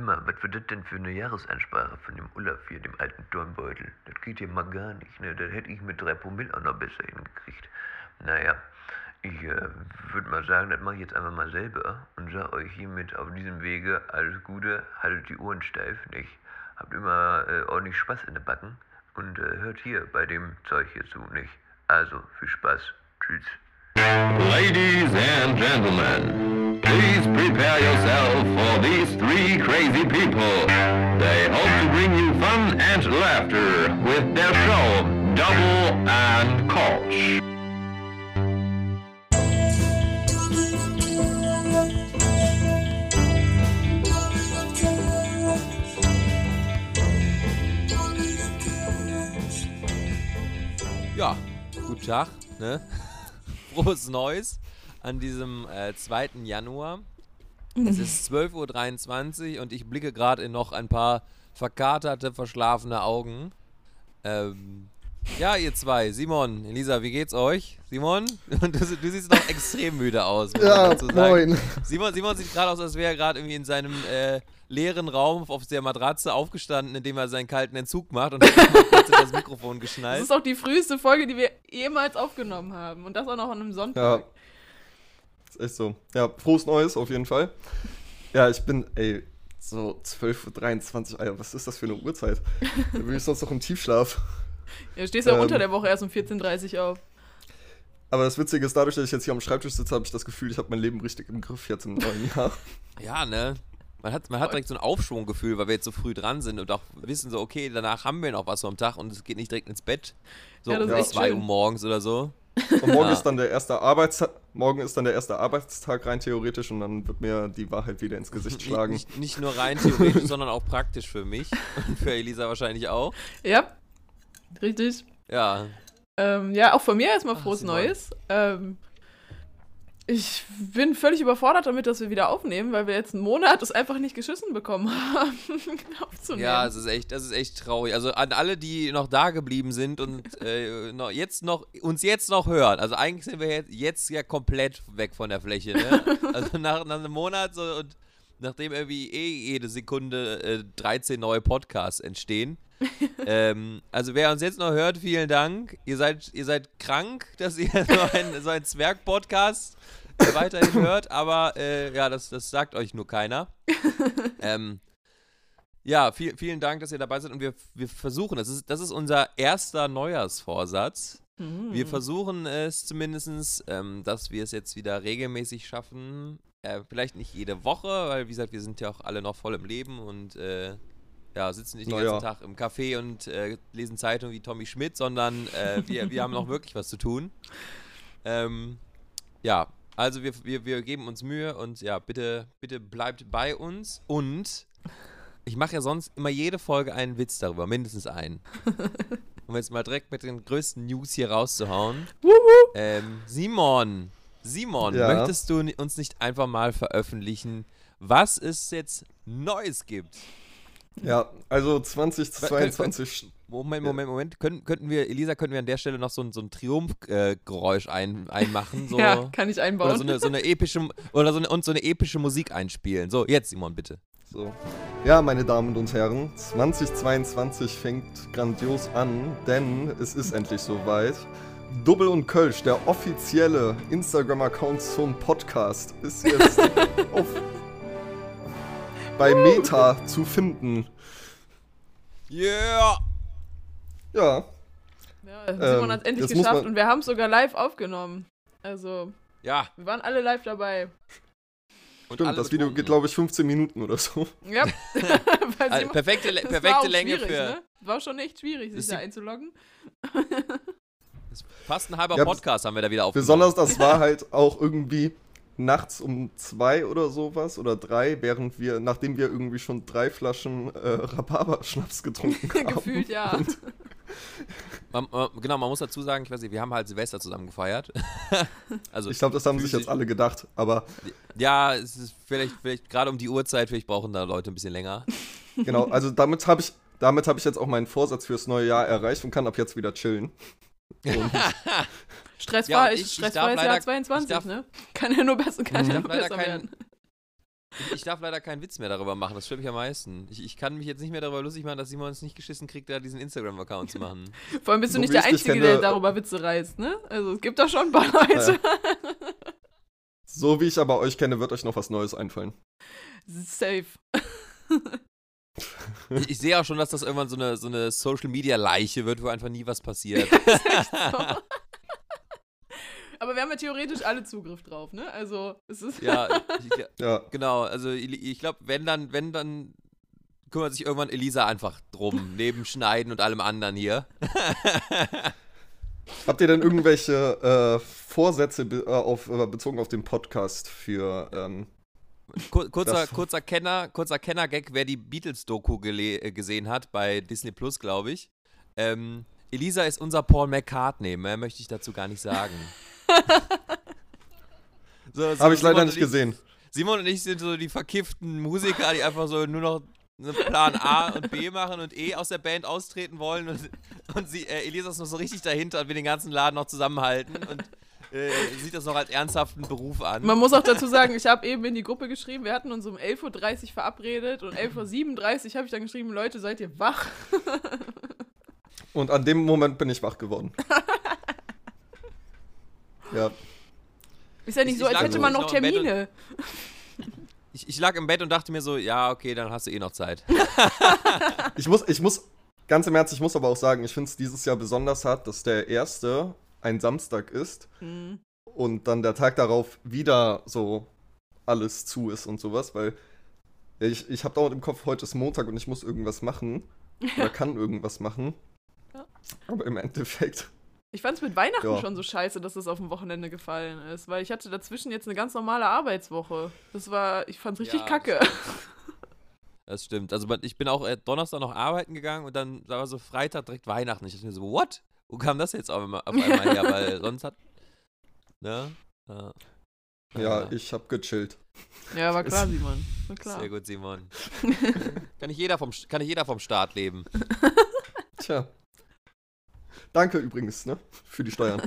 Mal, was wird das denn für eine Jahresansprache von dem Olaf hier, dem alten Turnbeutel? Das geht hier mal gar nicht, ne? Das hätte ich mit drei Promille auch noch besser hingekriegt. Naja, ich äh, würde mal sagen, das mache ich jetzt einfach mal selber und sag euch hiermit auf diesem Wege alles Gute, haltet die Ohren steif, nicht? Habt immer äh, ordentlich Spaß in den Backen und äh, hört hier bei dem Zeug hier zu, nicht? Also, viel Spaß. Tschüss. Ladies and gentlemen, please prepare yourself for these three crazy people. They hope to bring you fun and laughter with their show Double and Koch. Ja, guten Tag, ne? Frohes Neues an diesem äh, 2. Januar. Es ist 12.23 Uhr und ich blicke gerade in noch ein paar verkaterte, verschlafene Augen. Ähm, ja, ihr zwei, Simon, Elisa, wie geht's euch? Simon, du, du siehst noch extrem müde aus. Ja, moin. Simon, Simon sieht gerade aus, als wäre er gerade irgendwie in seinem äh, leeren Raum auf der Matratze aufgestanden, indem er seinen kalten Entzug macht und hat das Mikrofon Das geschnallt. ist auch die früheste Folge, die wir jemals aufgenommen haben. Und das auch noch an einem Sonntag. Ja. Ist echt so. Ja, frohes Neues auf jeden Fall. Ja, ich bin, ey, so 12.23 Uhr, Alter, was ist das für eine Uhrzeit? Da bin ich sonst noch im Tiefschlaf. Ja, du stehst ja Ähm. unter der Woche erst um 14.30 Uhr auf. Aber das Witzige ist, dadurch, dass ich jetzt hier am Schreibtisch sitze, habe ich das Gefühl, ich habe mein Leben richtig im Griff jetzt im neuen Jahr. Ja, ne? Man hat, man hat direkt so ein Aufschwunggefühl, weil wir jetzt so früh dran sind und auch wissen so, okay, danach haben wir noch was am Tag und es geht nicht direkt ins Bett. So Ja, das um ist echt 2 Uhr morgens oder so. Und morgen Ja. ist dann der erste Arbeitstag, morgen ist dann der erste Arbeitstag rein theoretisch und dann wird mir die Wahrheit wieder ins Gesicht schlagen. nicht, nicht nur rein theoretisch, sondern auch praktisch für mich und für Elisa wahrscheinlich auch. Ja, richtig. Ja, Ähm, ja, auch von mir erstmal Ach, frohes Simon. Neues. Ähm, ich bin völlig überfordert damit, dass wir wieder aufnehmen, weil wir jetzt einen Monat es einfach nicht geschissen bekommen haben, aufzunehmen. ja, es ist echt, das ist echt traurig. Also an alle, die noch da geblieben sind und äh, noch, jetzt noch, uns jetzt noch hören. Also eigentlich sind wir jetzt, jetzt ja komplett weg von der Fläche. Ne? Also nach, nach einem Monat so und nachdem irgendwie eh jede Sekunde äh, 13 neue Podcasts entstehen. ähm, also wer uns jetzt noch hört, vielen Dank. Ihr seid, ihr seid krank, dass ihr so einen so einen Zwerg-Podcast weiterhin hört, aber äh, ja, das, das sagt euch nur keiner. ähm, ja, viel, vielen Dank, dass ihr dabei seid und wir, wir versuchen, das ist, das ist unser erster Neujahrsvorsatz. Mhm. Wir versuchen es zumindest, ähm, dass wir es jetzt wieder regelmäßig schaffen. Äh, vielleicht nicht jede Woche, weil wie gesagt, wir sind ja auch alle noch voll im Leben und äh, ja, sitzen nicht den ja. ganzen Tag im Café und äh, lesen Zeitung wie Tommy Schmidt, sondern äh, wir, wir haben noch wirklich was zu tun. Ähm, ja, also wir, wir, wir geben uns Mühe und ja, bitte, bitte bleibt bei uns und ich mache ja sonst immer jede Folge einen Witz darüber, mindestens einen. Um jetzt mal direkt mit den größten News hier rauszuhauen. Ähm, Simon, Simon, Ja? möchtest du uns nicht einfach mal veröffentlichen, was es jetzt Neues gibt? Ja, also 2022. Moment, Moment, Moment. Können, könnten wir, Elisa, könnten wir an der Stelle noch so ein, so ein Triumphgeräusch äh, Geräusch ein, einmachen? So, ja, kann ich einbauen. oder so eine, so eine epische oder so eine, und so eine epische Musik einspielen. So, jetzt Simon, bitte. So. Ja, meine Damen und Herren, 2022 fängt grandios an, denn es ist endlich soweit. Double und Kölsch, der offizielle Instagram-Account zum Podcast, ist jetzt auf, bei Meta zu finden. Yeah! Ja, ja, Simon ähm, hat es endlich geschafft und wir haben es sogar live aufgenommen. Also, Ja, wir waren alle live dabei. und stimmt, das Video geht, glaube ich, 15 Minuten oder so. Ja. Also, perfekte, perfekte Länge für. Ne? War schon echt schwierig, sich da einzuloggen. Fast ein halber Ja, Podcast haben wir da wieder aufgenommen. Besonders das war halt auch irgendwie nachts um zwei oder sowas oder drei, während wir, nachdem wir irgendwie schon drei Flaschen äh, Rhabarber-Schnaps getrunken haben. Gefühlt ja. Und Man, man, genau, man muss dazu sagen, ich weiß nicht, wir haben halt Silvester zusammen gefeiert. also, ich glaube, das haben sich jetzt alle gedacht, aber Ja, es ist vielleicht, vielleicht gerade um die Uhrzeit, vielleicht brauchen da Leute ein bisschen länger. genau, also damit habe ich, damit habe ich jetzt auch meinen Vorsatz fürs neue Jahr erreicht und kann ab jetzt wieder chillen. Stressfrei Ja, ist ich- darf Jahr leider- 22, ich darf- ne? Kann ja nur besser, kann ja darf nur leider besser kein- werden. Ich, ich darf leider keinen Witz mehr darüber machen, das stört mich am meisten. Ich, ich kann mich jetzt nicht mehr darüber lustig machen, dass Simon es nicht geschissen kriegt, da diesen Instagram-Account zu machen. Vor allem bist du nicht der Einzige, der darüber Witze reißt, ne? Also es gibt da schon ein paar Leute. So wie ich aber euch kenne, wird euch noch was Neues einfallen. Safe. Ich, ich sehe auch schon, dass das irgendwann so eine, so eine Social-Media-Leiche wird, wo einfach nie was passiert. Aber wir haben ja theoretisch alle Zugriff drauf, ne? Also es ist. ja, ich, Ja, genau. Also ich, ich glaube, wenn dann, wenn dann kümmert sich irgendwann Elisa einfach drum, neben Schneiden und allem anderen hier. Habt ihr denn irgendwelche äh, Vorsätze be äh, auf, äh, bezogen auf den Podcast für ähm, kurzer, kurzer Kenner, kurzer Kenner-Gag, wer die Beatles-Doku äh, gesehen hat bei Disney Plus, glaube ich. Ähm, Elisa ist unser Paul McCartney, mehr möchte ich dazu gar nicht sagen. so, so, Habe ich leider nicht gesehen. Simon und ich sind so die verkifften Musiker, die einfach so nur noch einen Plan A und B machen und E aus der Band austreten wollen und, und sie, äh, Elisa ist noch so richtig dahinter und will den ganzen Laden noch zusammenhalten und äh, sieht das noch als ernsthaften Beruf an. Man muss auch dazu sagen, ich habe eben in die Gruppe geschrieben, wir hatten uns um 11.30 Uhr verabredet und 11.37 Uhr habe ich dann geschrieben, Leute, seid ihr wach? Und an dem Moment bin ich wach geworden. ja, Ist ja nicht Ich- so, als lag hätte man noch noch im Bett und- Termine. Ich, ich lag im Bett und dachte mir so, ja, okay, dann hast du eh noch Zeit. ich muss, ich muss, ganz im Ernst, ich muss aber auch sagen, ich finde es dieses Jahr besonders hart, dass der erste ein Samstag ist Hm. und dann der Tag darauf wieder so alles zu ist und sowas, weil ja, ich, ich habe dauernd im Kopf, heute ist Montag und ich muss irgendwas machen oder kann irgendwas machen. Ja. Aber im Endeffekt, Ich fand es mit Weihnachten Ja. schon so scheiße, dass es auf dem Wochenende gefallen ist, weil ich hatte dazwischen jetzt eine ganz normale Arbeitswoche. Das war, ich fand's richtig Ja, kacke. Das stimmt. Also ich bin auch äh, Donnerstag noch arbeiten gegangen und dann war so Freitag direkt Weihnachten. Ich dachte mir so, what? Wo kam das jetzt auf einmal, auf einmal her? Weil sonst hat. Ne? Ja, ja, ich habe gechillt. Ja, war klar, Simon. War klar. Sehr gut, Simon. kann, nicht jeder vom, kann nicht jeder vom Staat leben. Tja. Danke übrigens, ne? Für die Steuern.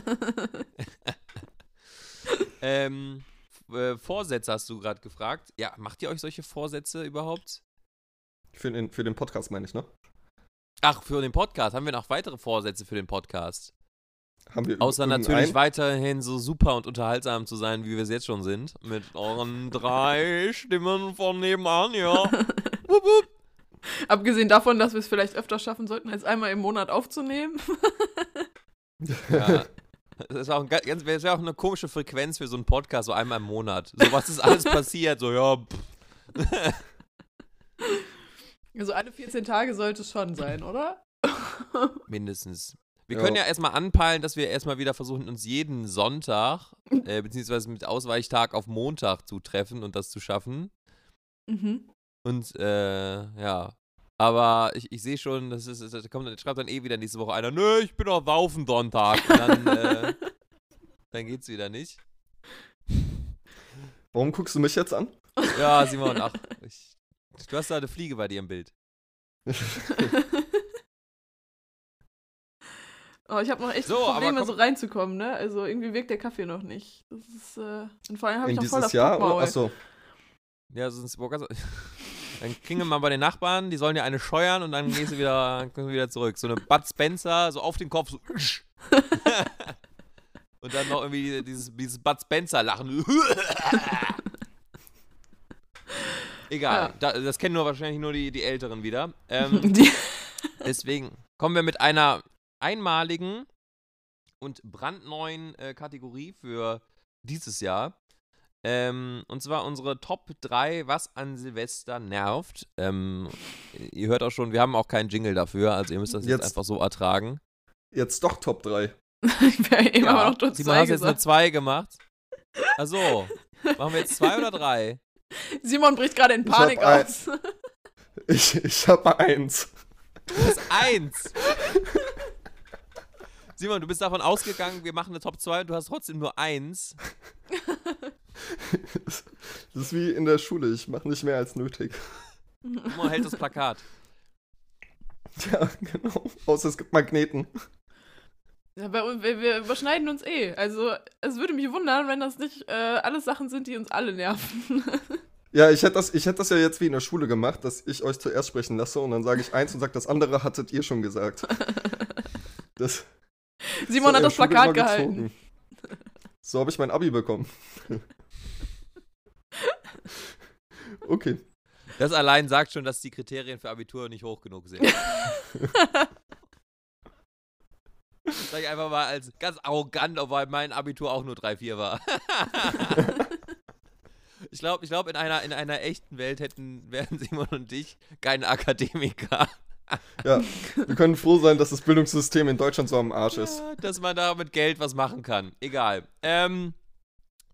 Ähm, äh, Vorsätze hast du gerade gefragt. Ja, macht ihr euch solche Vorsätze überhaupt? Für den, für den Podcast meine ich, ne? Ach, für den Podcast. Haben wir noch weitere Vorsätze für den Podcast? Haben wir Außer natürlich weiterhin so super und unterhaltsam zu sein, wie wir es jetzt schon sind. Mit euren drei Stimmen von nebenan, ja. wup, wup. Abgesehen davon, dass wir es vielleicht öfter schaffen sollten, als einmal im Monat aufzunehmen. ja. Das ist auch, ein, ga- ganz, das wäre auch eine komische Frequenz für so einen Podcast, so einmal im Monat. So, was ist alles passiert? So, ja, pff. Also alle 14 Tage sollte es schon sein, oder? mindestens. Wir Ja. können ja erstmal anpeilen, dass wir erstmal wieder versuchen, uns jeden Sonntag, äh, beziehungsweise mit Ausweichtag auf Montag zu treffen und das zu schaffen. Mhm. Und äh, ja. Aber ich, ich sehe schon, das ist, das kommt, dann- schreibt dann eh wieder nächste Woche einer, nö, ich bin auf Saufen Sonntag. Und dann, äh, dann geht's wieder nicht. Warum guckst du mich jetzt an? Ja, Simon, ach, ich, du hast da eine Fliege bei dir im Bild. Oh, ich habe noch echt So, Probleme, komm- so reinzukommen, ne? Also irgendwie wirkt der Kaffee noch nicht. Das ist, äh, und vor allem habe ich noch voll dieses das Jahr? Oder? Achso. Ja, sonst ganz- Dann klingeln wir mal bei den Nachbarn, die sollen ja eine scheuern und dann gehst du wieder, kommst du wieder zurück. So eine Bud Spencer, so auf den Kopf, so. und dann noch irgendwie dieses, dieses Bud Spencer-Lachen. Egal, Ja. da, das kennen nur wahrscheinlich nur die, die Älteren wieder. Ähm, Die, deswegen kommen wir mit einer einmaligen und brandneuen äh, Kategorie für dieses Jahr. Ähm, und zwar unsere Top 3, was an Silvester nervt. Ähm, ihr hört auch schon, wir haben auch keinen Jingle dafür, also ihr müsst das jetzt, Jetzt- einfach so ertragen. Jetzt doch Top 3. ich wäre eben aber noch dort Simon, zwei hast jetzt eine gesagt. 2 gemacht. Achso, machen wir jetzt 2 oder 3? Simon bricht gerade in Ich Panik ein- aus. Ich, ich habe eins. Du bist 1. Simon, du bist davon ausgegangen, wir machen eine Top 2 und du hast trotzdem nur 1. Das ist wie in der Schule. Ich mache nicht mehr als nötig. Simon hält das Plakat. Ja, genau. Außer es gibt Magneten. Ja, bei wir, wir überschneiden uns eh. Also, es würde mich wundern, wenn das nicht äh, alles Sachen sind, die uns alle nerven. Ja, ich hätte das, ich hätt das ja jetzt wie in der Schule gemacht, dass ich euch zuerst sprechen lasse und dann sage ich eins und sage, das andere hattet ihr schon gesagt. Das, Simon hat hat das Schule Plakat gehalten. So habe ich mein Abi bekommen. Okay. Das allein sagt schon, dass die Kriterien für Abitur nicht hoch genug sind. Sag ich einfach mal als ganz arrogant, obwohl mein Abitur auch nur 3-4 war. ich glaube, ich glaub, in, einer, in einer echten Welt hätten, wären Simon und ich keine Akademiker. Ja, wir können froh sein, dass das Bildungssystem in Deutschland so am Arsch ist. Ja, dass man da mit Geld was machen kann. Egal. Ähm,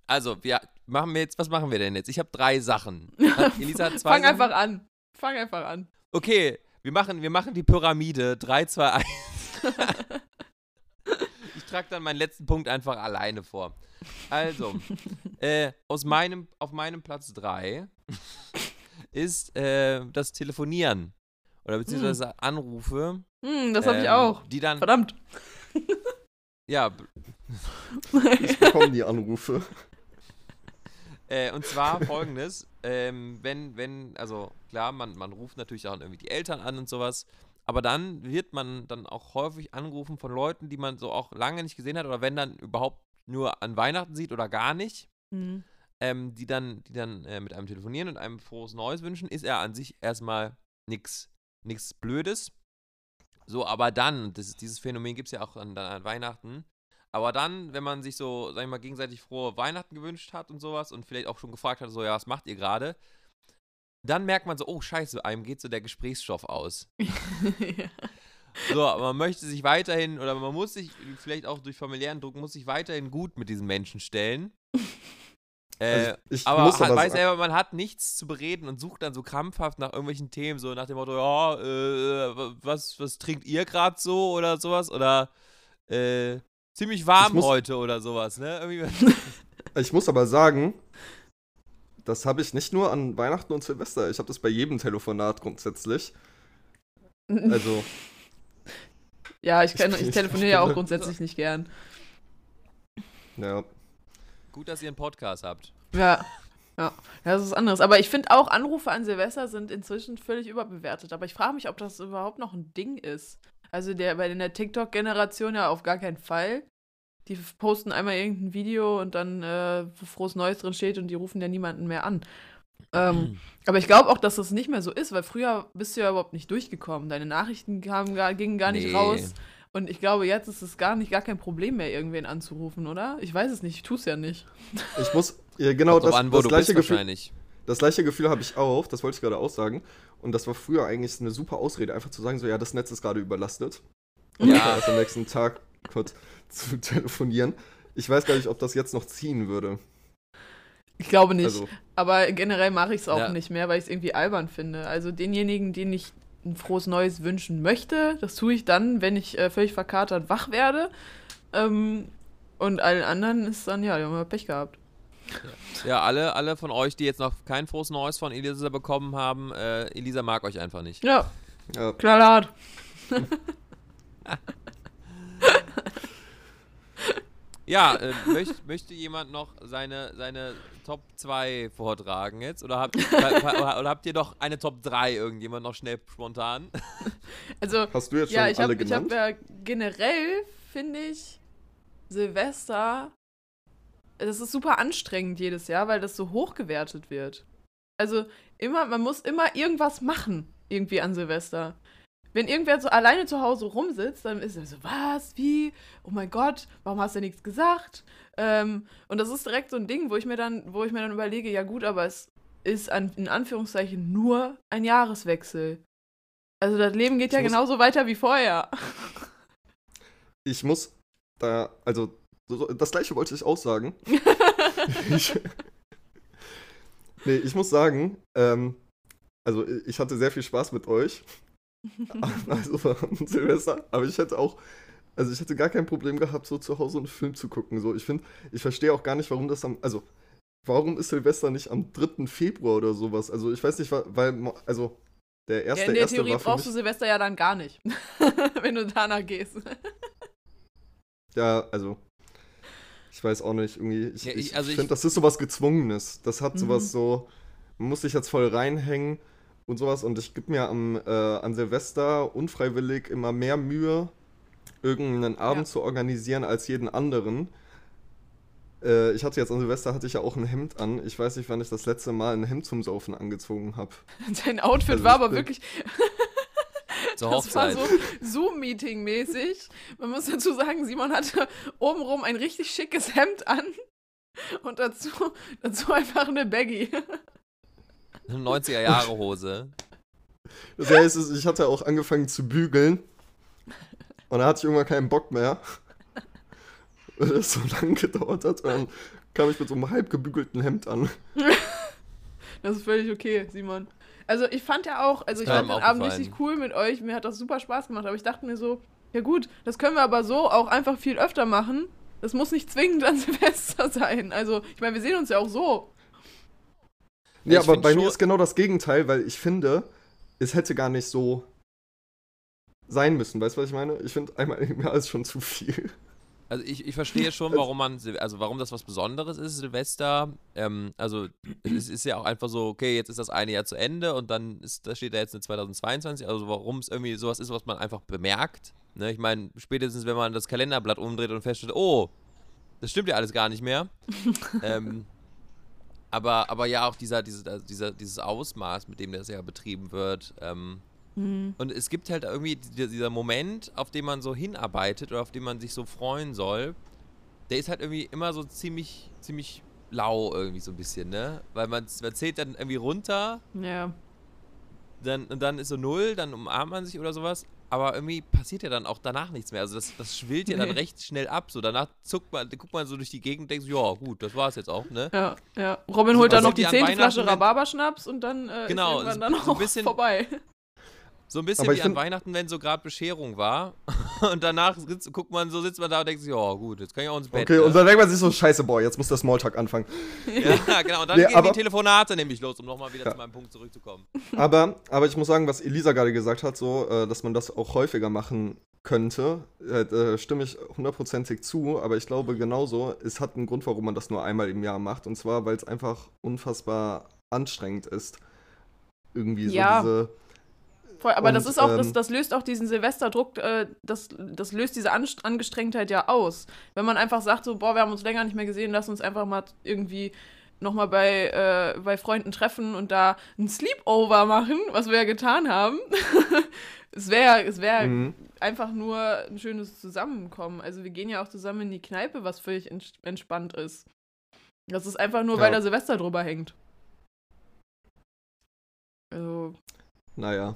also, wir machen wir jetzt, was machen wir denn jetzt? Ich habe drei Sachen. Hat- Elisa hat zwei Fang Sachen. einfach an. Fang einfach an. Okay, wir machen, wir machen die Pyramide. 3, 2, 1. ich trage dann meinen letzten Punkt einfach alleine vor. Also, äh, aus meinem, auf meinem Platz 3 ist äh, das Telefonieren. Oder beziehungsweise Anrufe. Hm, das habe ich ähm, auch. Die dann, Verdammt. ja, Ich bekomme die Anrufe. Äh, und zwar folgendes, ähm, wenn, wenn, also klar, man, man ruft natürlich auch irgendwie die Eltern an und sowas, aber dann wird man dann auch häufig angerufen von Leuten, die man so auch lange nicht gesehen hat oder wenn dann überhaupt nur an Weihnachten sieht oder gar nicht, Hm. ähm, die dann, die dann äh, mit einem telefonieren und einem frohes Neues wünschen, ist er an sich erstmal nix, nix Blödes. So, aber dann, ist- dieses Phänomen gibt es ja auch an, an Weihnachten. Aber dann, wenn man sich so, sag ich mal, gegenseitig frohe Weihnachten gewünscht hat und sowas und vielleicht auch schon gefragt hat, so, ja, was macht ihr gerade? Dann merkt man so, oh, scheiße, einem geht so der Gesprächsstoff aus. ja. So, aber man möchte sich weiterhin, oder man muss sich, vielleicht auch durch familiären Druck, muss sich weiterhin gut mit diesen Menschen stellen. Äh, Also aber, muss hat, aber weiß selber, man hat nichts zu bereden und sucht dann so krampfhaft nach irgendwelchen Themen, so nach dem Motto, ja, äh, was, was trinkt ihr gerade so oder sowas? Oder äh, ziemlich warm muss- heute oder sowas, ne? Ich muss aber sagen, das habe ich nicht nur an Weihnachten und Silvester. Ich habe das bei jedem Telefonat grundsätzlich. Also, ja, ich, kann, Ich- ich ich telefoniere ja auch grundsätzlich nicht gern. ja. gut, dass ihr einen Podcast habt. Ja. Ja, ja, das ist anderes. Aber ich finde auch, Anrufe an Silvester sind inzwischen völlig überbewertet. Aber ich frage mich, ob das überhaupt noch ein Ding ist. Also der bei der TikTok-Generation ja auf gar keinen Fall. Die posten einmal irgendein Video und dann, äh, wo frohes Neues drin steht und die rufen ja niemanden mehr an. Ähm, aber ich glaube auch, dass das nicht mehr so ist, weil früher bist du ja überhaupt nicht durchgekommen. Deine Nachrichten kamen gar, gingen gar nicht Nee. raus. Und ich glaube, jetzt ist es gar nicht gar kein Problem mehr, irgendwen anzurufen, oder? Ich weiß es nicht, ich tue es ja nicht. Ich muss, ja, genau das, an, das gleiche Gefühl. Das gleiche Gefühl habe ich auch, das wollte ich gerade auch sagen. Und das war früher eigentlich eine super Ausrede, einfach zu sagen, so, ja, das Netz ist gerade überlastet. Und Ja. ja. erst am nächsten Tag kurz zu telefonieren. Ich weiß gar nicht, ob das jetzt noch ziehen würde. Ich glaube nicht. Also, Aber generell mache ich es auch Ja. nicht mehr, weil ich es irgendwie albern finde. Also denjenigen, denen ich ein frohes Neues wünschen möchte, das tue ich dann, wenn ich äh, völlig verkatert wach werde. Ähm, und allen anderen ist dann, ja, die haben wir Pech gehabt. Ja, alle, alle von euch, die jetzt noch kein frohes Neues von Elisa bekommen haben, äh, Elisa mag euch einfach nicht. Ja, ja, knallhart. Ja, äh, möcht, möchte jemand noch seine, seine Top 2 vortragen jetzt? Oder habt, oder, oder habt ihr doch eine Top 3 irgendjemand noch schnell spontan? Also, hast du jetzt schon ja, ich alle habe ich hab, genannt? ja generell, finde ich, Silvester, das ist super anstrengend jedes Jahr, weil das so hochgewertet wird. Also immer, man muss immer irgendwas machen, irgendwie an Silvester. Wenn irgendwer so alleine zu Hause rumsitzt, dann ist er so, was, wie, oh mein Gott, warum hast du nichts gesagt? Ähm, und das ist direkt so ein Ding, wo ich mir dann, wo ich mir dann überlege, ja gut, aber es ist an, in Anführungszeichen nur ein Jahreswechsel. Also das Leben geht Ich ja genauso weiter wie vorher. Ich muss da, also, so- das gleiche wollte ich auch sagen. ich, nee, ich muss sagen, ähm, also ich hatte sehr viel Spaß mit euch. also an Silvester, aber ich hätte auch, also ich hätte gar kein Problem gehabt, so zu Hause einen Film zu gucken. So, ich finde, ich verstehe auch gar nicht, warum das am, also, warum ist Silvester nicht am 3. Februar oder sowas? Also ich weiß nicht, weil, also, der erste, ja, in der erste Theorie brauchst du Silvester ja dann gar nicht, wenn du danach gehst. ja, also, ich weiß auch nicht, irgendwie, ich, Ja, ich- also ich- finde, das ist sowas Gezwungenes. Das hat Mhm. sowas so, man muss sich jetzt voll reinhängen und sowas. Und ich gebe mir am, äh, an Silvester unfreiwillig immer mehr Mühe, irgendeinen Abend Ja. zu organisieren als jeden anderen. Äh, ich hatte jetzt an Silvester hatte ich ja auch ein Hemd an. Ich weiß nicht, wann ich das letzte Mal ein Hemd zum Saufen angezogen habe. Sein Outfit Also war aber wirklich, Zur das war so Zoom-Meeting-mäßig. Man muss dazu sagen, Simon hatte obenrum ein richtig schickes Hemd an und dazu, dazu einfach eine Baggy. 90er Jahre Hose. Das heißt, ich hatte auch angefangen zu bügeln. Und da hatte ich irgendwann keinen Bock mehr. Weil das so lange gedauert hat. Und dann kam ich mit so einem halb gebügelten Hemd an. Das ist völlig okay, Simon. Also ich fand ja auch, also ich fand den Abend richtig cool mit euch. Mir hat das super Spaß gemacht, aber ich dachte mir so, ja gut, das können wir aber so auch einfach viel öfter machen. Das muss nicht zwingend an Silvester sein. Also, ich meine, wir sehen uns ja auch so. Nee, Ich aber bei mir ist genau das Gegenteil, weil ich finde, es hätte gar nicht so sein müssen. Weißt du, was ich meine? Ich finde, einmal im Jahr ist schon zu viel. Also ich, ich verstehe schon, warum man, also warum das was Besonderes ist, Silvester. Ähm, also es ist ja auch einfach so, okay, jetzt ist das eine Jahr zu Ende und dann ist, da steht da jetzt eine 2022, also warum es irgendwie sowas ist, was man einfach bemerkt. Ne? Ich meine, spätestens wenn man das Kalenderblatt umdreht und feststellt, oh, das stimmt ja alles gar nicht mehr. ähm, aber, aber ja, auch dieser, dieser, dieser, dieses Ausmaß, mit dem das ja betrieben wird. Ähm, und es gibt halt irgendwie die- dieser Moment, auf den man so hinarbeitet oder auf den man sich so freuen soll, der ist halt irgendwie immer so ziemlich, ziemlich lau irgendwie so ein bisschen, ne? Weil man, man zählt dann irgendwie runter, Ja. dann, und dann ist so null, dann umarmt man sich oder sowas. Aber irgendwie passiert ja dann auch danach nichts mehr. Also das, das schwillt ja dann Nee. recht schnell ab. So danach zuckt man, guckt man so durch die Gegend und denkt so, ja gut, das war's jetzt auch, ne? Ja, ja. Robin holt dann Also noch die zehnte Flasche Rhabarberschnaps und dann äh, Genau, ist irgendwann dann so ein auch bisschen- vorbei. So ein bisschen Aber wie an Weihnachten, wenn so gerade Bescherung war. Und danach sitzt, guckt man so, sitzt man da und denkt sich, ja gut, jetzt kann ich auch ins Bett. Okay, ne? und dann denkt man sich so, scheiße, boah, jetzt muss der Smalltalk anfangen. Ja, genau. Und dann Nee, gehen aber- die Telefonate nämlich los, um nochmal wieder Ja. zu meinem Punkt zurückzukommen. Aber, aber ich muss sagen, was Elisa gerade gesagt hat, so, äh, dass man das auch häufiger machen könnte, äh, da stimme ich hundertprozentig zu, aber ich glaube genauso, es hat einen Grund, warum man das nur einmal im Jahr macht, und zwar, weil es einfach unfassbar anstrengend ist. Irgendwie so Ja. diese. Voll, aber Und, das ist auch, das, ähm, das löst auch diesen Silvesterdruck, äh, das, das löst diese An Angestrengtheit ja aus. Wenn man einfach sagt, so, boah, wir haben uns länger nicht mehr gesehen, lass uns einfach mal irgendwie nochmal bei, äh, bei Freunden treffen und da ein Sleepover machen, was wir ja getan haben. es wäre es wär Mhm. einfach nur ein schönes Zusammenkommen. Also wir gehen ja auch zusammen in die Kneipe, was völlig ents entspannt ist. Das ist einfach nur, Ja. weil da Silvester drüber hängt. Also, Naja.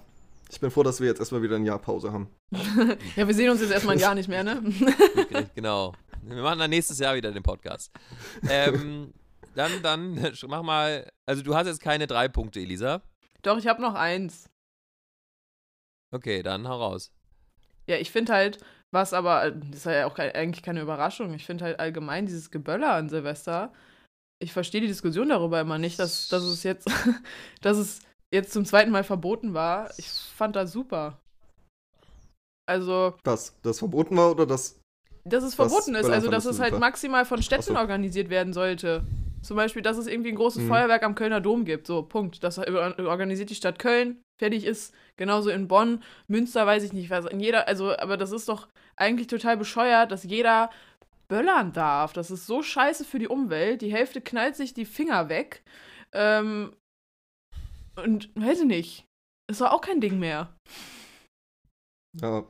Ich bin froh, dass wir jetzt erstmal wieder ein Jahr Pause haben. ja, wir sehen uns jetzt erstmal gar nicht mehr, ne? Okay, genau. Wir machen dann nächstes Jahr wieder den Podcast. Ähm, dann, dann, mach mal. Also, du hast jetzt keine drei Punkte, Elisa. Doch, ich habe noch eins. Okay, dann hau raus. Ja, ich finde halt, was aber, das ist ja auch kein, eigentlich keine Überraschung, ich finde halt allgemein dieses Geböller an Silvester, ich verstehe die Diskussion darüber immer nicht, dass, dass es jetzt, dass es jetzt zum zweiten Mal verboten war. Ich fand das super. Also, Was? Das verboten war oder das. dass es verboten ist, also dass es halt maximal von Städten so. organisiert werden sollte. Zum Beispiel, dass es irgendwie ein großes Mhm. Feuerwerk am Kölner Dom gibt. So, Punkt. Das organisiert die Stadt Köln, fertig ist. Genauso in Bonn, Münster weiß ich nicht, was. In jeder, also, aber das ist doch eigentlich total bescheuert, dass jeder böllern darf. Das ist so scheiße für die Umwelt. Die Hälfte knallt sich die Finger weg. Ähm, und weiß ich nicht. Ist doch auch kein Ding mehr. Ja.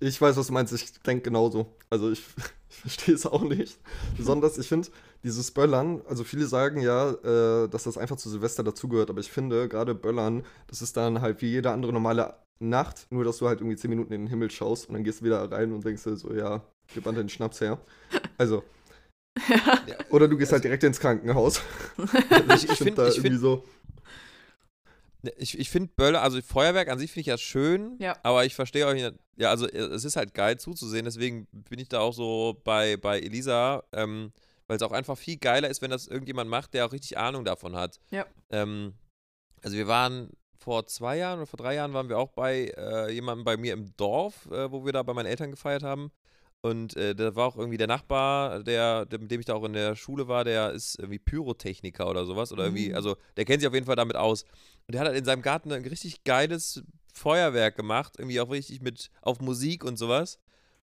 Ich weiß, was du meinst. Ich denke genauso. Also ich, ich verstehe es auch nicht. Besonders, ich finde, dieses Böllern, also viele sagen ja, äh, dass das einfach zu Silvester dazugehört, aber ich finde, gerade Böllern, das ist dann halt wie jede andere normale Nacht, nur dass du halt irgendwie 10 Minuten in den Himmel schaust und dann gehst du wieder rein und denkst dir so, ja, gib an den Schnaps her. Also, Ja. oder du gehst halt direkt ins Krankenhaus. Ich, ich find finde da ich irgendwie find, so. Ich, ich find Böller, also Feuerwerk an sich finde ich ja schön, Ja. aber ich verstehe euch, nicht- ja, also äh, es ist halt geil zuzusehen, deswegen bin ich da auch so bei, bei Elisa, ähm, weil es auch einfach viel geiler ist, wenn das irgendjemand macht, der auch richtig Ahnung davon hat. Ja. Ähm, also wir waren vor zwei Jahren oder vor drei Jahren waren wir auch bei äh, jemandem bei mir im Dorf, äh, wo wir da bei meinen Eltern gefeiert haben. Und äh, da war auch irgendwie der Nachbar, der, der, mit dem ich da auch in der Schule war, der ist irgendwie Pyrotechniker oder sowas. Oder irgendwie, Mhm. also der kennt sich auf jeden Fall damit aus. Und der hat halt in seinem Garten ein richtig geiles Feuerwerk gemacht, irgendwie auch richtig mit auf Musik und sowas.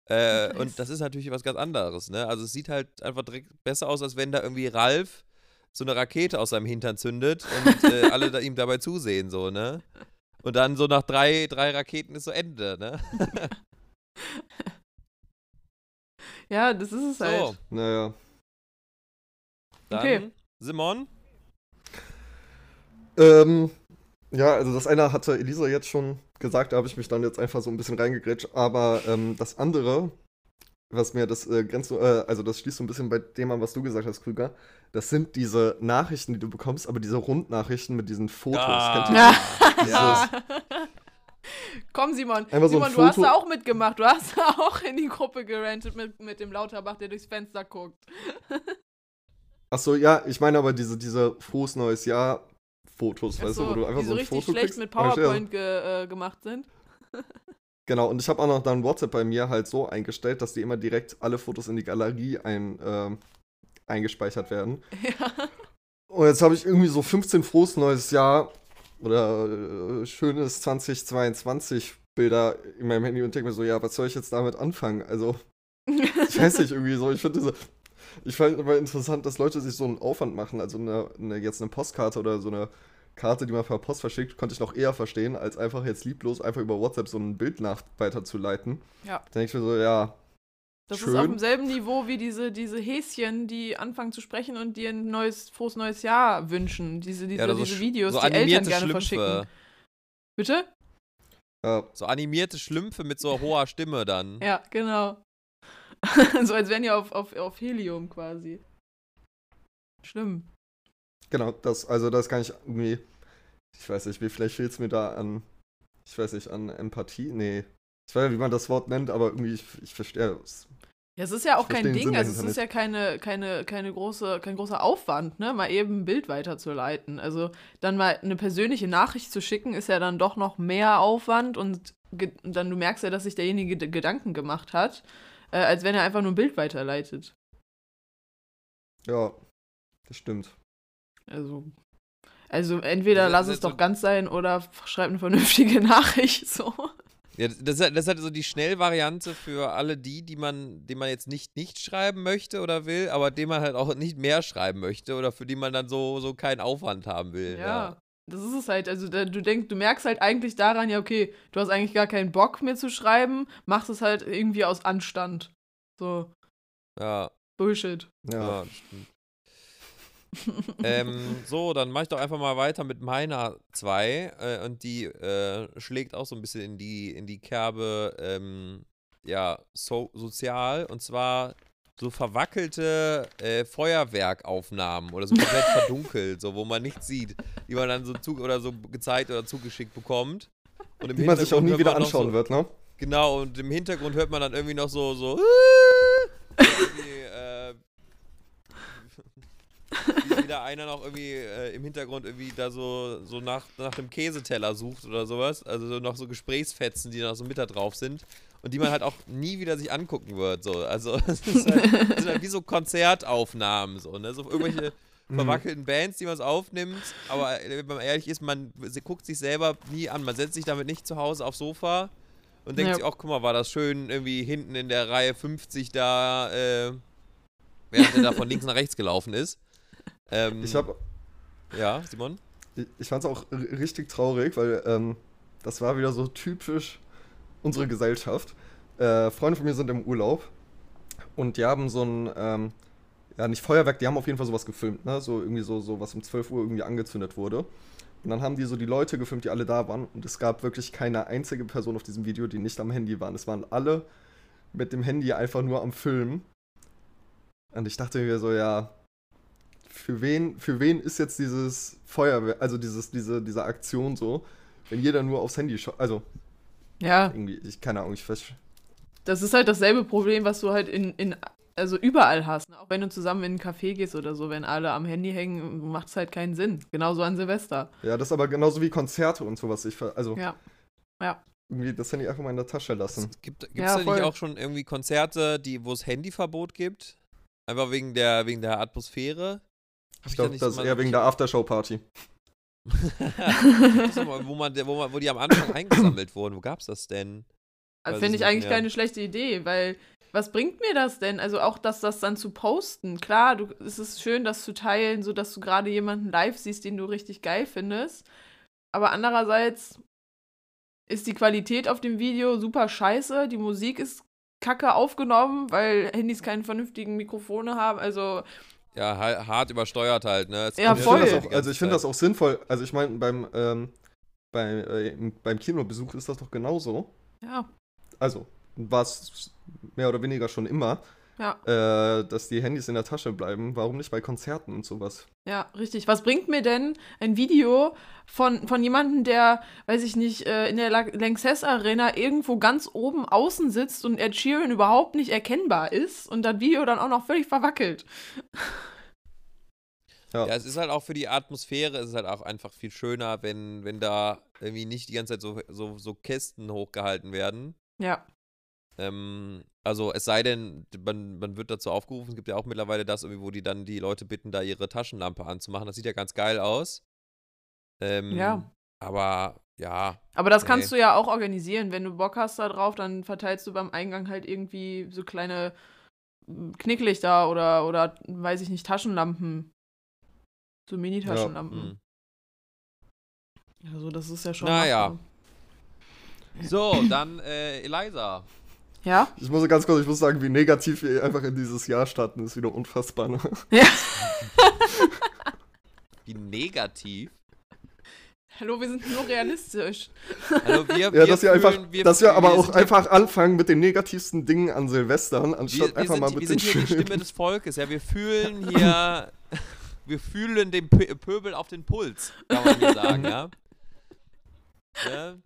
Äh, und das ist natürlich was ganz anderes, ne? Also es sieht halt einfach direkt besser aus, als wenn da irgendwie Ralf so eine Rakete aus seinem Hintern zündet und äh, alle da ihm dabei zusehen, so, ne? Und dann so nach drei, drei Raketen ist so Ende, ne? Ja, das ist es So, halt. Naja. dann Okay. Simon. Ähm, ja, also das eine hatte Elisa jetzt schon gesagt, da habe ich mich dann jetzt einfach so ein bisschen reingegrätscht. Aber ähm, das andere, was mir das äh, grenzt, so- äh, also das schließt so ein bisschen bei dem an, was du gesagt hast, Krüger. Das sind diese Nachrichten, die du bekommst, aber diese Rundnachrichten mit diesen Fotos. Ah. Kennt ihr Ja. Komm, Simon. Einfach so ein Simon, du hast Foto- da auch mitgemacht. Du hast da auch in die Gruppe gerantet mit, mit dem Lauterbach, der durchs Fenster guckt. Achso, ja, ich meine aber diese, diese frohes neues Jahr Fotos, Ach weißt so, du, wo du einfach so so ein richtig Foto schlecht kriegst. mit. PowerPoint ge, äh, gemacht sind. Genau, und ich habe auch noch dann WhatsApp bei mir halt so eingestellt, dass die immer direkt alle Fotos in die Galerie ein, ähm, eingespeichert werden. Ja. Und jetzt habe ich irgendwie so 15 frohes neues Jahr oder äh, schönes 2022 Bilder in meinem Handy und denke mir so, ja, was soll ich jetzt damit anfangen? Also, ich weiß nicht, irgendwie so, ich finde diese, ich fand immer interessant, dass Leute sich so einen Aufwand machen, also eine, eine, jetzt eine Postkarte oder so eine Karte, die man per Post verschickt, konnte ich noch eher verstehen, als einfach jetzt lieblos einfach über WhatsApp so ein Bild nach weiterzuleiten. Ja. Da denke ich mir so, ja, Das Schön. ist auf demselben Niveau wie diese, diese Häschen, die anfangen zu sprechen und dir ein neues, frohes neues Jahr wünschen. Diese, diese, so diese sch- Videos, so die Eltern gerne Schlümpfe. verschicken. Bitte? ja, So animierte Schlümpfe mit so hoher Stimme dann. Ja, genau. so als wären die auf, auf, auf Helium quasi. Schlimm. Genau, das, also das kann ich irgendwie, ich weiß nicht, wie vielleicht fehlt es mir da an, ich weiß nicht, an Empathie? Nee. Ich weiß nicht, wie man das Wort nennt, aber irgendwie, ich, ich verstehe es. Ja, es ist ja auch kein Sinn Ding, also es ist ja keine, keine, keine große, kein großer Aufwand, ne, mal eben ein Bild weiterzuleiten. Also dann mal eine persönliche Nachricht zu schicken, ist ja dann doch noch mehr Aufwand und, dann du merkst ja, dass sich derjenige Gedanken gemacht hat, äh, als wenn er einfach nur ein Bild weiterleitet. Ja, das stimmt. Also, also entweder Das- lass es ist so- doch ganz sein oder schreib eine vernünftige Nachricht, so. Ja, das, das, ist- das ist halt so die Schnellvariante für alle die, die man, die man jetzt nicht nicht schreiben möchte oder will, aber dem man halt auch nicht mehr schreiben möchte oder für die man dann so, so keinen Aufwand haben will. Ja. Das ist es halt. Also da, du denkst, du merkst halt eigentlich daran, ja, okay, du hast eigentlich gar keinen Bock mir zu schreiben, machst es halt irgendwie aus Anstand. So, Ja, Bullshit. Ja. ja, das stimmt. Ähm, so, dann mache ich doch einfach mal weiter mit meiner 2 äh, und die äh, schlägt auch so ein bisschen in die, in die Kerbe, ähm, ja, so, sozial und zwar so verwackelte äh, Feuerwerkaufnahmen oder so komplett verdunkelt, so wo man nichts sieht, die man dann so zu oder so gezeigt oder zugeschickt bekommt. Und Die man sich auch nie wieder anschauen so, wird, ne? Genau, und im Hintergrund hört man dann irgendwie noch so, so, wieder einer noch irgendwie äh, im Hintergrund irgendwie da so, so nach, nach dem Käseteller sucht oder sowas. Also so noch so Gesprächsfetzen, die noch so mit da drauf sind. Und die man halt auch nie wieder sich angucken wird. So. Also es ist halt, sind halt wie so Konzertaufnahmen, so, ne? So irgendwelche verwackelten Bands, die man aufnimmt. Aber äh, wenn man ehrlich ist, man guckt sich selber nie an. Man setzt sich damit nicht zu Hause aufs Sofa und denkt Ja. sich, ach guck mal, war das schön irgendwie hinten in der Reihe 50 da, äh, während er da von links nach rechts gelaufen ist. Ähm, Ich habe ja, Simon? ich, ich fand es auch richtig traurig, weil ähm, das war wieder so typisch unsere Gesellschaft. Äh, Freunde von mir sind im Urlaub und die haben so ein, ähm, ja nicht Feuerwerk, die haben auf jeden Fall sowas gefilmt, ne? So irgendwie so, so was um 12 Uhr irgendwie angezündet wurde. Und dann haben die so die Leute gefilmt, die alle da waren und es gab wirklich keine einzige Person auf diesem Video, die nicht am Handy waren. Es waren alle mit dem Handy einfach nur am Filmen. Und ich dachte mir so, ja, für wen, für wen ist jetzt dieses Feuerwehr, also dieses, diese, diese Aktion so, wenn jeder nur aufs Handy schaut, also Ja, irgendwie, ich keine Ahnung, ich verstehe. das ist halt dasselbe Problem, was du halt in, in also überall hast. Ne? Auch wenn du zusammen in einen Café gehst oder so, wenn alle am Handy hängen, macht es halt keinen Sinn. Genauso an Silvester. Ja, das ist aber genauso wie Konzerte und sowas. Ich, ver- also, Ja. Ja. irgendwie das Handy einfach mal in der Tasche lassen. Gibt es Ja, da nicht auch schon irgendwie Konzerte, die, wo es Handyverbot gibt? Einfach wegen der, wegen der Atmosphäre? Hab Ich glaube, das ist eher wegen der Aftershow-Party. Wo, man, wo, man, wo die am Anfang eingesammelt wurden. Wo gab's das denn? Finde ich ich eigentlich mehr. keine schlechte Idee, weil was bringt mir das denn? Also auch das, das dann zu posten. Klar, du, es ist schön, das zu teilen, so dass du gerade jemanden live siehst, den du richtig geil findest. Aber andererseits ist die Qualität auf dem Video super scheiße. Die Musik ist kacke aufgenommen, weil Handys keine vernünftigen Mikrofone haben. Also Ja, ha- hart übersteuert halt, ne? Es Ja, Ich voll. das auch, also ich finde das auch sinnvoll. Also ich meine, beim, ähm, bei, äh, im- beim Kinobesuch ist das doch genauso. ja, Also war es mehr oder weniger schon immer, ja. äh, dass die Handys in der Tasche bleiben. Warum nicht bei Konzerten und sowas? Ja, richtig. Was bringt mir denn ein Video von, von jemandem, der, weiß ich nicht, äh, in der La- Lanxess Arena irgendwo ganz oben außen sitzt und Ed Sheeran überhaupt nicht erkennbar ist und das Video dann auch noch völlig verwackelt? Ja. Ja, es ist halt auch für die Atmosphäre, es ist halt auch einfach viel schöner, wenn, wenn da irgendwie nicht die ganze Zeit so, so, so Kästen hochgehalten werden. Ja. Ähm, also es sei denn, man, man wird dazu aufgerufen, es gibt ja auch mittlerweile das, irgendwie, wo die dann die Leute bitten, da ihre Taschenlampe anzumachen. Das sieht ja ganz geil aus. Ähm, Ja. Aber ja, Aber das Nee. kannst du ja auch organisieren. Wenn du Bock hast da drauf, dann verteilst du beim Eingang halt irgendwie so kleine mm, Knicklichter oder, oder weiß ich nicht, Taschenlampen. So Mini-Taschenlampen. hm. Also, das ist ja schon. Naja. So, dann äh, Eliza. Ja? Ich muss ganz kurz, ich muss sagen, wie negativ wir einfach in dieses Jahr starten, ist wieder unfassbar. Ne? Ja. Wie negativ. Hallo, wir sind nur realistisch. Also wir, Ja, wir dass wir einfach, fühlen- dass wir aber auch sind einfach anfangen mit den negativsten Dingen an Silvestern, Wir, anstatt wir, einfach sind, mal wir mit sind den hier die. Stimme des Volkes, ja. Wir fühlen hier, wir fühlen den Pö Pöbel auf den Puls, kann man hier sagen, ja. Ne?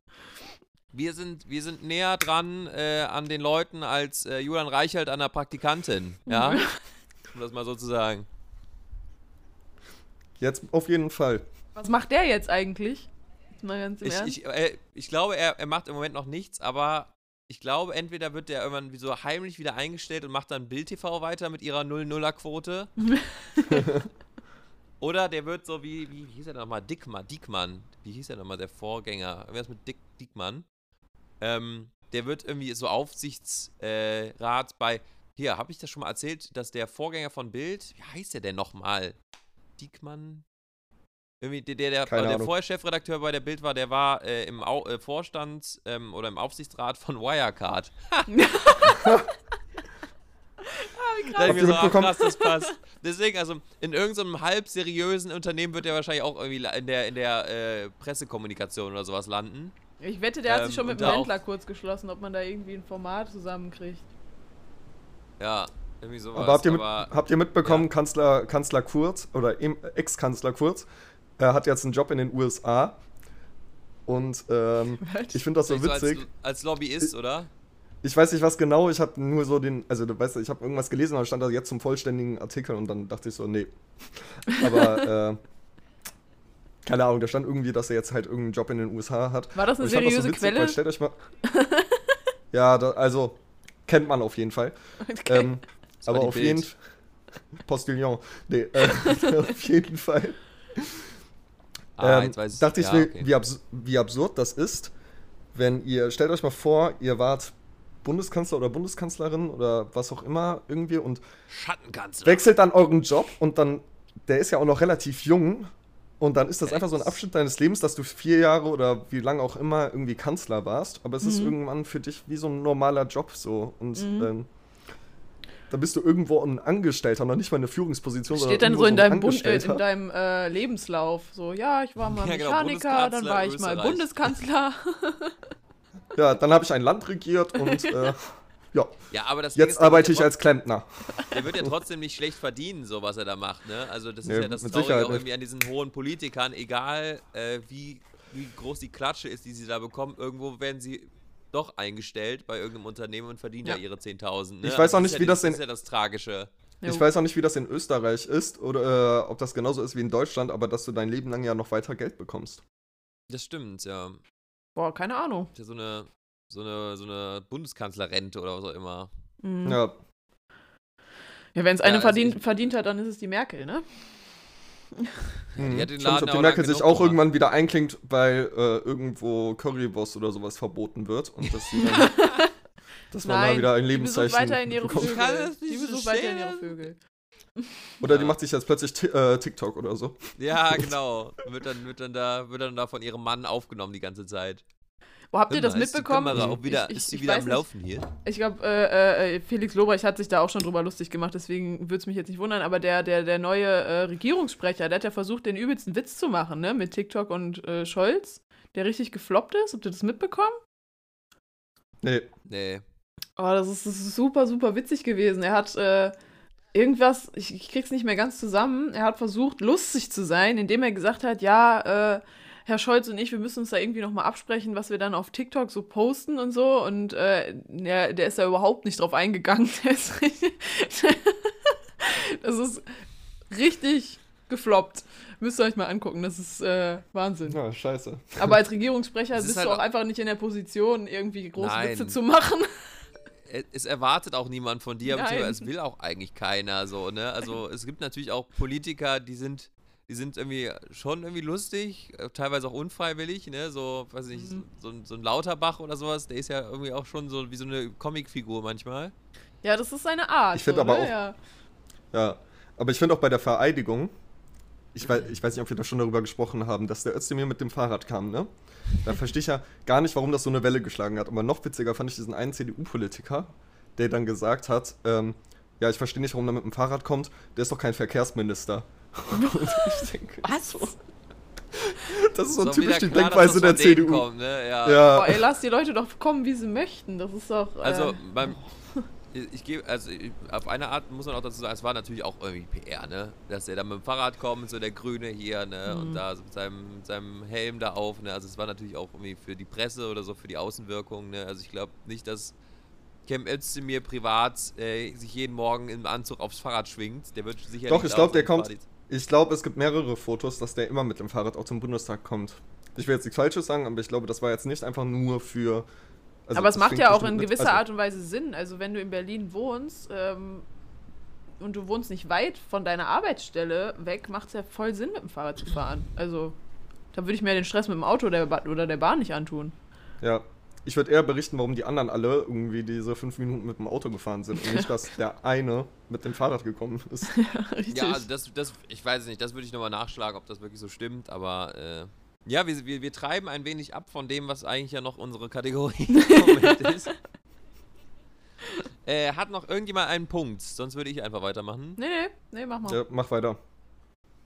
Wir sind, wir sind näher dran äh, an den Leuten als äh, Julian Reichelt an der Praktikantin, ja. Um das mal so zu sagen. Jetzt auf jeden Fall. Was macht der jetzt eigentlich? Jetzt Mal ganz im Ich, Ernst. ich, äh, ich glaube, er, er macht im Moment noch nichts, aber ich glaube, entweder wird der irgendwann wie so heimlich wieder eingestellt und macht dann Bild TV weiter mit ihrer 0-0er-Quote. Oder der wird so wie, wie, wie hieß er nochmal? Dickmann, Diekmann. Wie hieß er nochmal, der Vorgänger? Irgendwas mit Dick, Diekmann. Ähm, der wird irgendwie so Aufsichtsrat äh, bei. Hier, habe ich das schon mal erzählt, dass der Vorgänger von Bild, wie heißt der denn nochmal? Diekmann? Irgendwie der, der, der, der vorher Chefredakteur bei der Bild war, der war äh, im Au äh, Vorstand ähm, oder im Aufsichtsrat von Wirecard. Da hab ich mir so, mitbekommen? krass, das passt. Deswegen, also in irgendeinem halb seriösen Unternehmen wird er wahrscheinlich auch irgendwie in der, in der äh, Pressekommunikation oder sowas landen. Ich wette, der hat Ähm, sich schon mit dem Händler kurz geschlossen, ob man da irgendwie ein Format zusammenkriegt. Ja, irgendwie sowas. Aber habt ihr, mit, aber- habt ihr mitbekommen, ja. Kanzler, Kanzler Kurz oder im- Ex-Kanzler Kurz äh, hat jetzt einen Job in den USA. Und ähm, ich finde das so witzig. als, als Lobbyist, oder? Ich weiß nicht, was genau, ich habe nur so den, also du weißt, ich habe irgendwas gelesen, da stand da jetzt zum vollständigen Artikel und dann dachte ich so, nee. Aber, äh, keine Ahnung, da stand irgendwie, dass er jetzt halt irgendeinen Job in den USA hat. War das eine Und ich fand seriöse witzig, Quelle? Weil stellt euch mal. ja, da, also, kennt man auf jeden Fall. Okay. Ähm, aber die auf Bild. jeden Postillon. Nee, äh, auf jeden Fall. Ah, ähm, jetzt weiß ich. dachte ich ja, mir, okay. wie, abs wie absurd das ist, wenn ihr, stellt euch mal vor, ihr wart Bundeskanzler oder Bundeskanzlerin oder was auch immer irgendwie und Schattenkanzler. wechselt dann euren Job und dann, der ist ja auch noch relativ jung und dann ist das einfach so ein. Abschnitt deines Lebens, dass du vier Jahre oder wie lange auch immer irgendwie Kanzler warst, aber es ist Mhm. irgendwann für dich wie so ein normaler Job so und Mhm. ähm, da bist du irgendwo ein Angestellter, noch nicht mal eine Führungsposition, Steht dann so in ein deinem, Bund, äh, in deinem äh, Lebenslauf. So, ja, ich war mal Ja, genau, Mechaniker, dann war ich mal Bundeskanzler Bundeskanzler. Ja, dann habe ich ein Land regiert und äh, ja, Ja, aber das jetzt ist, arbeite ich ja als Klempner. Der wird ja trotzdem nicht schlecht verdienen, so was er da macht, ne? Also das ist Nee, ja das Traurige Sicherheit auch nicht. irgendwie an diesen hohen Politikern, egal äh, wie, wie groß die Klatsche ist, die sie da bekommen, irgendwo werden sie doch eingestellt bei irgendeinem Unternehmen und verdienen Ja. da ihre 10.000. Ne? Ich weiß auch Also nicht, ist wie ja das die- in- Das ist ja das Tragische. Ich weiß auch nicht, wie das in Österreich ist oder äh, ob das genauso ist wie in Deutschland, aber dass du dein Leben lang ja noch weiter Geld bekommst. Das stimmt, ja. Boah, keine Ahnung. Ist ja so eine, so eine, so eine Bundeskanzlerrente oder was auch immer. Mhm. Ja, Ja, wenn es Ja, eine also verdient, hat, dann ist es die Merkel, ne? Mhm. die hat den Ich weiß nicht, Laden ob auch die Merkel sich auch gemacht. irgendwann wieder einklingt, weil äh, irgendwo Currywurst oder sowas verboten wird und dass sie dann, dass man mal wieder ein die Lebenszeichen weiterhin ihre bekommt. Vögel. Die besucht weiterhin ihre? Vögel. Oder die Ja. macht sich jetzt plötzlich äh, TikTok oder so. Ja, genau. Wird dann, wird, dann da, wird dann da von ihrem Mann aufgenommen die ganze Zeit. Wo habt ihr das mal, ist die mitbekommen? Kamera auch wieder, Ich- ich- ist die ich wieder am nicht. Laufen hier? Ich glaube, äh, äh, Felix Lobrecht hat sich da auch schon drüber lustig gemacht, deswegen würde es mich jetzt nicht wundern, aber der, der, der neue äh, Regierungssprecher, der hat ja versucht, den übelsten Witz zu machen, ne, mit TikTok und äh, Scholz, der richtig gefloppt ist. Habt ihr das mitbekommen? Nee. Nee. Oh, das ist, das ist super, super witzig gewesen. Er hat äh, irgendwas, ich, ich krieg's nicht mehr ganz zusammen, er hat versucht, lustig zu sein, indem er gesagt hat, ja, äh, Herr Scholz und ich, wir müssen uns da irgendwie nochmal absprechen, was wir dann auf TikTok so posten und so. Und äh, der, der ist da überhaupt nicht drauf eingegangen. Das ist richtig gefloppt. Müsst ihr euch mal angucken, das ist äh, Wahnsinn. Ja, scheiße. Aber als Regierungssprecher bist halt du auch auch- einfach nicht in der Position, irgendwie große Nein. Witze zu machen. Es- Es erwartet auch niemand von dir, beziehungsweise es will auch eigentlich keiner so, ne? Also es gibt natürlich auch Politiker, die sind, die sind irgendwie schon irgendwie lustig, äh, teilweise auch unfreiwillig, ne? So, weiß ich nicht, Mhm. so, ein- so ein Lauterbach oder sowas, der ist ja irgendwie auch schon so wie so eine Comicfigur manchmal. Ja, das ist seine Art. Ich find so, aber ne? auch- Ja. Ja, aber ich finde auch bei der Vereidigung, ich weiß, ich weiß nicht, ob wir da schon darüber gesprochen haben, dass der Özdemir mit dem Fahrrad kam, ne? Da verstehe ich ja gar nicht, warum das so eine Welle geschlagen hat. Aber noch witziger fand ich diesen einen CDU-Politiker, der dann gesagt hat, ähm, ja, ich verstehe nicht, warum er mit dem Fahrrad kommt, der ist doch kein Verkehrsminister. Und ich denke, Was? so, das ist so auch typisch die klar, Denkweise der CDU. Kommt, ne? ja. Ja, Boah, ey, lass die Leute doch kommen, wie sie möchten. Das ist doch. Äh, Also beim ich, gebe, also ich, auf eine Art muss man auch dazu sagen, es war natürlich auch irgendwie PR, ne? Dass er dann mit dem Fahrrad kommt, so der Grüne hier, ne? Und Mhm. da so mit seinem, mit seinem Helm da auf, ne? Also es war natürlich auch irgendwie für die Presse oder so, für die Außenwirkung, ne? Also ich glaube nicht, dass Cem Özdemir privat äh, sich jeden Morgen im Anzug aufs Fahrrad schwingt. Der wird sicher Doch, ich glaub, der kommt- ich glaube, es gibt mehrere Fotos, dass der immer mit dem Fahrrad auch zum Bundestag kommt. Ich will jetzt nichts Falsches sagen, aber ich glaube, das war jetzt nicht einfach nur für. also aber es macht ja auch in gewisser also- Art und Weise Sinn. Also, wenn du in Berlin wohnst ähm, und du wohnst nicht weit von deiner Arbeitsstelle weg, macht es ja voll Sinn, mit dem Fahrrad zu fahren. Also, da würde ich mir den Stress mit dem Auto oder der Bahn nicht antun. Ja. Ich würde eher berichten, warum die anderen alle irgendwie diese fünf Minuten mit dem Auto gefahren sind und nicht, dass der eine mit dem Fahrrad gekommen ist. Ja, also das, das, ich weiß es nicht, das würde ich nochmal nachschlagen, ob das wirklich so stimmt, aber äh, ja, wir, wir, wir treiben ein wenig ab von dem, was eigentlich ja noch unsere Kategorie im Moment ist. Äh, hat noch irgendjemand einen Punkt? Sonst würde ich einfach weitermachen. nee, nee, nee, mach mal. Ja, mach weiter.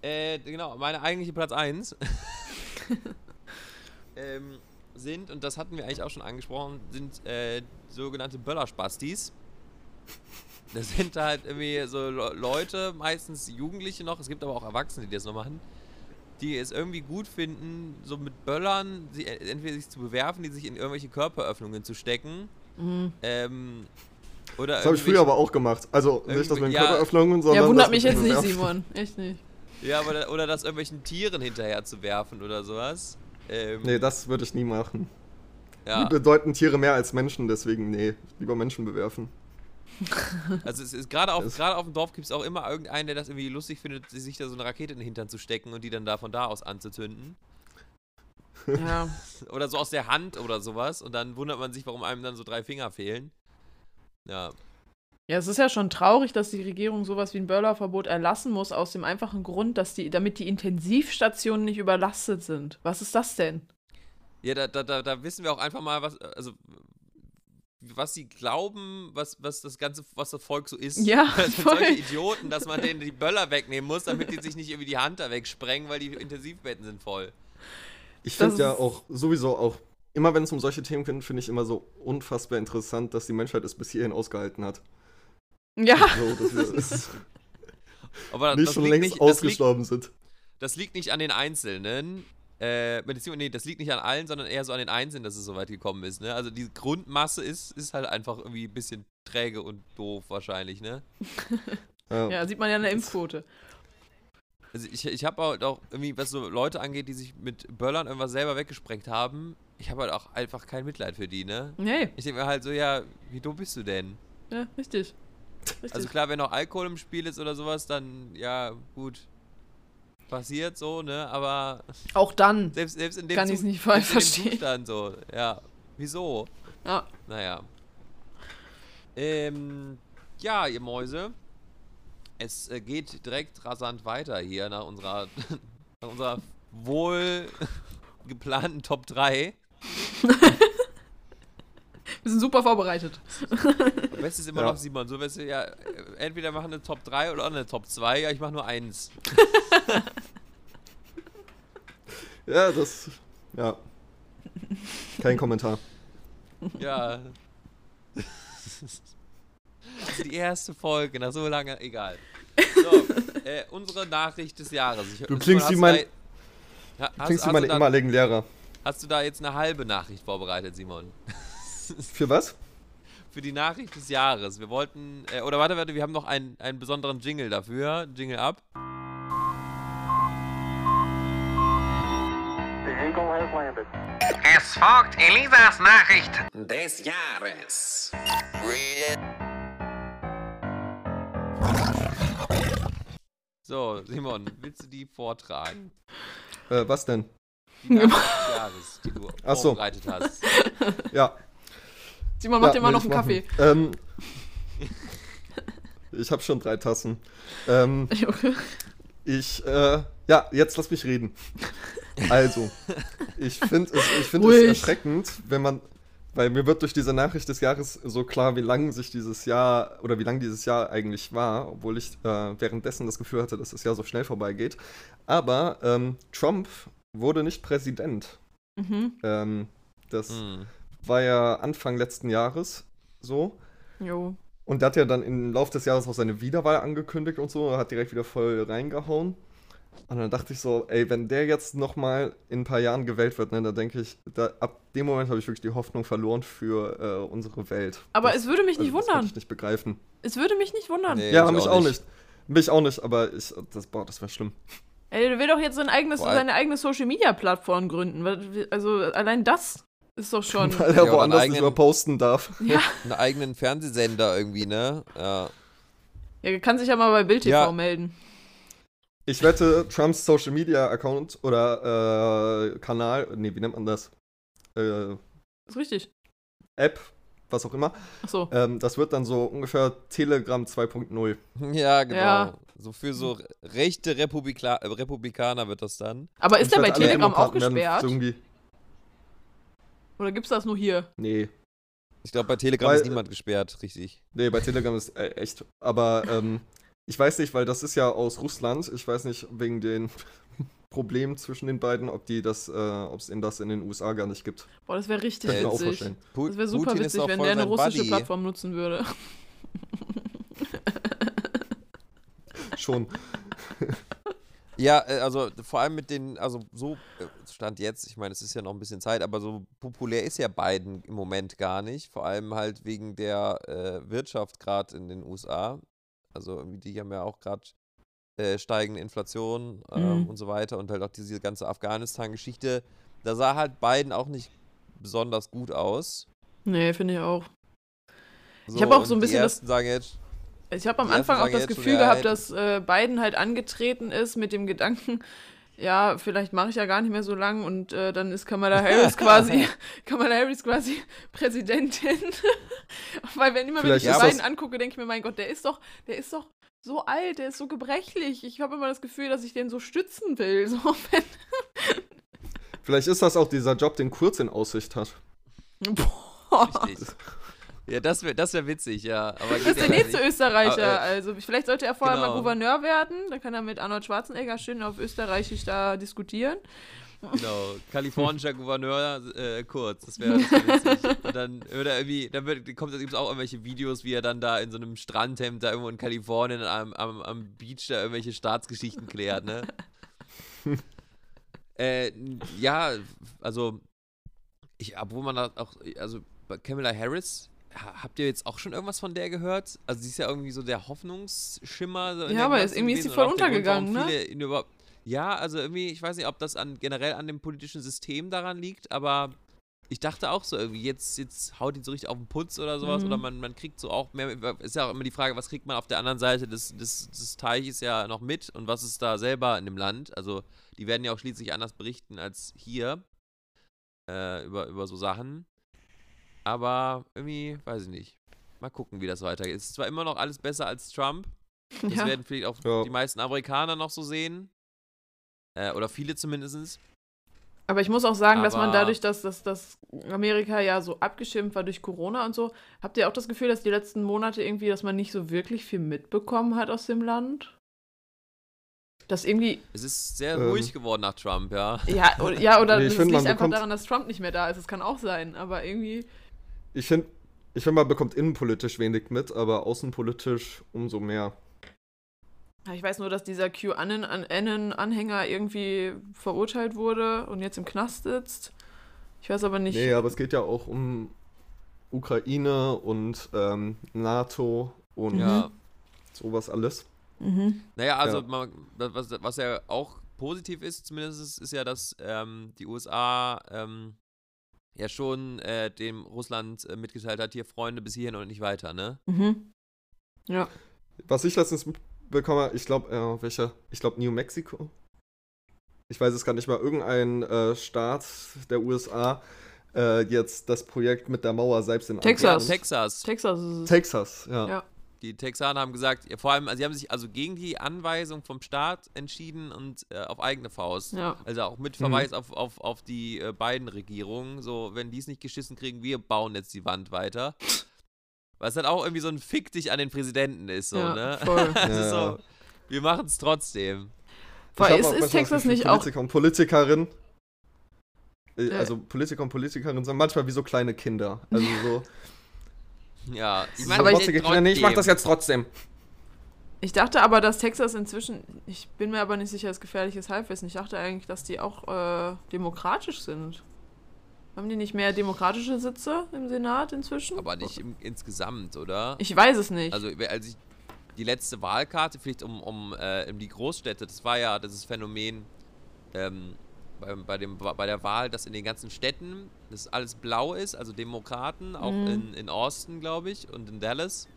Äh, genau, meine eigentliche Platz 1 ähm, sind, und das hatten wir eigentlich auch schon angesprochen, sind äh, sogenannte Böllerspastis. Das sind halt irgendwie so Le- Leute, meistens Jugendliche noch, es gibt aber auch Erwachsene, die das noch machen, die es irgendwie gut finden, so mit Böllern sie, äh, entweder sich zu bewerfen, die sich in irgendwelche Körperöffnungen zu stecken. Mhm. Ähm, oder Das habe ich früher aber auch gemacht. Also nicht das mit den Ja. Körperöffnungen, sondern. Ja, wundert mich jetzt nicht. Simon. Echt nicht. Ja, oder, oder das irgendwelchen Tieren hinterher zu werfen oder sowas. Ähm, Nee, das würde ich nie machen. ja. Die bedeuten Tiere mehr als Menschen, deswegen, nee, lieber Menschen bewerfen. Also es ist gerade auf, gerade auf dem Dorf gibt es auch immer irgendeinen, der das irgendwie lustig findet, sich da so eine Rakete in den Hintern zu stecken und die dann da von da aus anzuzünden. Ja. Oder so aus der Hand oder sowas. Und dann wundert man sich, warum einem dann so drei Finger fehlen. Ja. Ja, es ist ja schon traurig, dass die Regierung sowas wie ein Böllerverbot erlassen muss, aus dem einfachen Grund, dass die, damit die Intensivstationen nicht überlastet sind. Was ist das denn? Ja, da, da, da, da wissen wir auch einfach mal, was, also was sie glauben, was, was das ganze, was das Volk so ist. Ja, das sind voll. solche Idioten, dass man denen die Böller wegnehmen muss, damit die sich nicht irgendwie die Hand da wegsprengen, weil die Intensivbetten sind voll. Ich finde ja auch sowieso auch, immer wenn es um solche Themen geht, finde ich immer so unfassbar interessant, dass die Menschheit es bis hierhin ausgehalten hat. Ja, So, dass wir es Aber nicht das schon liegt längst nicht, das liegt, ausgestorben sind. das liegt nicht an den Einzelnen. Äh, beziehungsweise, nee, das liegt nicht an allen, sondern eher so an den Einzelnen, dass es so weit gekommen ist. Ne? Also die Grundmasse ist, ist halt einfach irgendwie ein bisschen träge und doof wahrscheinlich, ne? Ja. ja, sieht man ja an der Impfquote. Also ich, ich habe halt auch irgendwie, was so Leute angeht, die sich mit Böllern irgendwas selber weggesprengt haben, ich habe halt auch einfach kein Mitleid für die, ne? Nee, Ich denke mir halt so, ja, wie dumm bist du denn? ja, richtig. Richtig. Also klar, wenn noch Alkohol im Spiel ist oder sowas, dann ja, gut. Passiert so, ne? Aber auch dann. selbst, selbst in dem, Kann ich's Zu- nicht voll verstehen. Zustand so, ja. Wieso? Ja. Naja. Ähm, ja, ihr Mäuse. Es äh, geht direkt rasant weiter hier nach unserer, nach unserer wohl geplanten Top 3. Wir sind super vorbereitet. Best ist immer Ja. noch Simon. So weißt du, ja, äh, entweder machen eine Top 3 oder eine Top 2. Ja, ich mache nur eins. Ja, das. Ja. Kein Kommentar. Ja. Ist die erste Folge, nach so lange, egal. So, äh, unsere Nachricht des Jahres. Ich, Du klingst wie mein- da- hast, Klingst wie meine ehemaligen Lehrer. hast du da jetzt eine halbe Nachricht vorbereitet, Simon? Für was? Für die Nachricht des Jahres. Wir wollten, äh, oder warte, warte, wir haben noch einen, einen besonderen Jingle dafür. Jingle ab. Es folgt Elisas Nachricht. des Jahres. So, Simon, willst du die vortragen? Äh, was denn? Die Nachricht des Jahres, die du Ach so. vorbereitet hast. Ja. Simon macht ja, dir mal noch einen Kaffee. Ähm, ich habe schon drei Tassen. Ähm, ich, äh, ja, jetzt lass mich reden. Also, ich finde es, ich find es erschreckend, wenn man, weil mir wird durch diese Nachricht des Jahres so klar, wie lang sich dieses Jahr oder wie lang dieses Jahr eigentlich war, obwohl ich äh, währenddessen das Gefühl hatte, dass das Jahr so schnell vorbeigeht. Aber ähm, Trump wurde nicht Präsident. Mhm. Ähm, das Hm. War ja Anfang letzten Jahres so. Jo. Und der hat ja dann im Laufe des Jahres auch seine Wiederwahl angekündigt und so, hat direkt wieder voll reingehauen. Und dann dachte ich so, ey, wenn der jetzt nochmal in ein paar Jahren gewählt wird, ne, dann denke ich, da, ab dem Moment habe ich wirklich die Hoffnung verloren für äh, unsere Welt. Aber das, es würde mich nicht also, das kann wundern. ich nicht begreifen. Es würde mich nicht wundern. Nee, ja, ich mich auch nicht. Mich auch nicht, aber ich, das, boah, das wäre schlimm. Ey, der will doch jetzt sein eigenes, seine eigene Social-Media-Plattform gründen. Also allein das ist doch schon... Weil er Ja, woanders einen nicht eigenen- mehr posten darf. ja, Einen eigenen Fernsehsender irgendwie, ne? Ja. er kann sich ja mal bei Bild TV Ja. melden. Ich wette, Trumps Social Media Account oder äh, Kanal, nee, wie nennt man das? Äh, Ist richtig. App, was auch immer. Achso. Ähm, das wird dann so ungefähr Telegram 2.0. Ja, genau. Ja. So für so rechte Republika Republikaner wird das dann. Aber ist der bei Telegram auch gesperrt? Irgendwie, Oder gibt's das nur hier? nee, Ich glaube, bei Telegram Weil- ist niemand gesperrt, richtig. nee, bei Telegram ist äh, echt. Aber ähm, ich weiß nicht, weil das ist ja aus Russland. Ich weiß nicht, wegen den Problemen zwischen den beiden, ob die das, äh, ob es in das in den USA gar nicht gibt. Boah, das wäre richtig Kann witzig. Das wäre super Putin witzig, wenn der eine russische Buddy. Plattform nutzen würde. Schon. Ja, äh, also vor allem mit den, also so äh, stand jetzt, ich meine, es ist ja noch ein bisschen Zeit, aber so populär ist ja Biden im Moment gar nicht. Vor allem halt wegen der äh, Wirtschaft gerade in den USA. Also irgendwie die haben ja auch gerade äh, steigende Inflation ähm, Mhm. und so weiter und halt auch diese ganze Afghanistan-Geschichte. Da sah halt Biden auch nicht besonders gut aus. Nee, finde ich auch. So, hab auch so ein bisschen die das- sagen jetzt, Ich habe am Anfang auch das Gefühl ja, gehabt, hätten- dass äh, Biden halt angetreten ist mit dem Gedanken, ja, vielleicht mache ich ja gar nicht mehr so lang und äh, dann ist Kamala Harris quasi, Kamala Harris quasi Präsidentin. Weil wenn immer wenn ich Vielleicht die ist beiden das- angucke, denke ich mir, mein Gott, der ist doch, der ist doch so alt, der ist so gebrechlich. Ich habe immer das Gefühl, dass ich den so stützen will. So, wenn, Vielleicht ist das auch dieser Job, den Kurz in Aussicht hat. boah. richtig. Ja, das wäre das wär witzig, ja. Aber Das ist der ja nächste nicht. Österreicher. Aber, äh, also vielleicht sollte er vorher mal genau. Gouverneur werden. Dann kann er mit Arnold Schwarzenegger schön auf Österreichisch da diskutieren. Genau, kalifornischer Gouverneur äh, kurz, das wäre wär witzig. Und dann würde er irgendwie, dann wird, kommt es auch irgendwelche Videos, wie er dann da in so einem Strandhemd da irgendwo in Kalifornien am, am, am Beach da irgendwelche Staatsgeschichten klärt, ne? äh, ja, also, ich, obwohl man da auch, also bei Kamala Harris ha- habt ihr jetzt auch schon irgendwas von der gehört? Also sie ist ja irgendwie so der Hoffnungsschimmer. Ja, aber ist- irgendwie ist sie voll der Grund, untergegangen, ne? Ja, also irgendwie, ich weiß nicht, ob das an, generell an dem politischen System daran liegt, aber ich dachte auch so irgendwie, jetzt, jetzt haut ihn so richtig auf den Putz oder sowas Mhm. oder man, man kriegt so auch mehr, ist ja auch immer die Frage, was kriegt man auf der anderen Seite des, des, des Teiches ja noch mit und was ist da selber in dem Land? Also die werden ja auch schließlich anders berichten als hier äh, über, über so Sachen. Aber irgendwie, weiß ich nicht. Mal gucken, wie das weitergeht. Es ist zwar immer noch alles besser als Trump. Das Ja. werden vielleicht auch Ja. die meisten Amerikaner noch so sehen. Äh, oder viele zumindest. Aber ich muss auch sagen, dass man Aber- dadurch, dass, dass, dass Amerika ja so abgeschirmt war durch Corona und so, habt ihr auch das Gefühl, dass die letzten Monate irgendwie, dass man nicht so wirklich viel mitbekommen hat aus dem Land? Dass irgendwie, Es ist sehr Ähm. ruhig geworden nach Trump, ja. ja, oder, ja, oder Nee, ich es find, liegt einfach daran, dass Trump nicht mehr da ist. Das kann auch sein, aber irgendwie. Ich finde, ich find, man bekommt innenpolitisch wenig mit, aber außenpolitisch umso mehr. Ich weiß nur, dass dieser QAnon-Anhänger irgendwie verurteilt wurde und jetzt im Knast sitzt. Ich weiß aber nicht. Nee, aber es geht ja auch um Ukraine und ähm, NATO und Ja. sowas alles. Mhm. Naja, also Ja. man, was, was ja auch positiv ist, zumindest ist, ist ja, dass ähm, die USA ähm, ja schon äh, dem Russland äh, mitgeteilt hat, hier Freunde bis hierhin und nicht weiter, ne? Mhm. Ja. Was ich letztens mitbekomme, ich glaube, äh, welcher? Ich glaube New Mexico. Ich weiß es gar nicht mal, irgendein äh, Staat der USA äh, jetzt das Projekt mit der Mauer selbst in Texas. Texas. Texas ist es. Texas, ja. Ja. Die Texaner haben gesagt, ja, vor allem, also sie haben sich also gegen die Anweisung vom Staat entschieden und äh, auf eigene Faust. Ja. Also auch mit Mhm. Verweis auf, auf, auf die äh, beiden Regierungen. So, wenn die es nicht geschissen kriegen, wir bauen jetzt die Wand weiter. Was halt auch irgendwie so ein Fick dich an den Präsidenten ist, so, Ja, ne? voll. Ja. so, wir machen es trotzdem. Hab ist- auch ist Texas nicht auch- Politiker und Politikerinnen. äh. Also Politiker und Politikerinnen sind manchmal wie so kleine Kinder. Also so. Ja, ich meine, Aber ich- nee, ich mach das jetzt trotzdem. Ich dachte aber, dass Texas inzwischen, ich bin mir aber nicht sicher, ist gefährliches Halbwissen. Ich dachte eigentlich, dass die auch äh, demokratisch sind. Haben die nicht mehr demokratische Sitze im Senat inzwischen? Aber nicht im, insgesamt, oder? Ich weiß es nicht. Also, als ich die letzte Wahlkarte, vielleicht um, um, äh, um die Großstädte, das war ja dieses Phänomen ähm, bei, bei, dem, bei der Wahl, dass in den ganzen Städten das alles blau ist, also Demokraten, auch Mhm. in, in Austin, glaube ich, und in Dallas.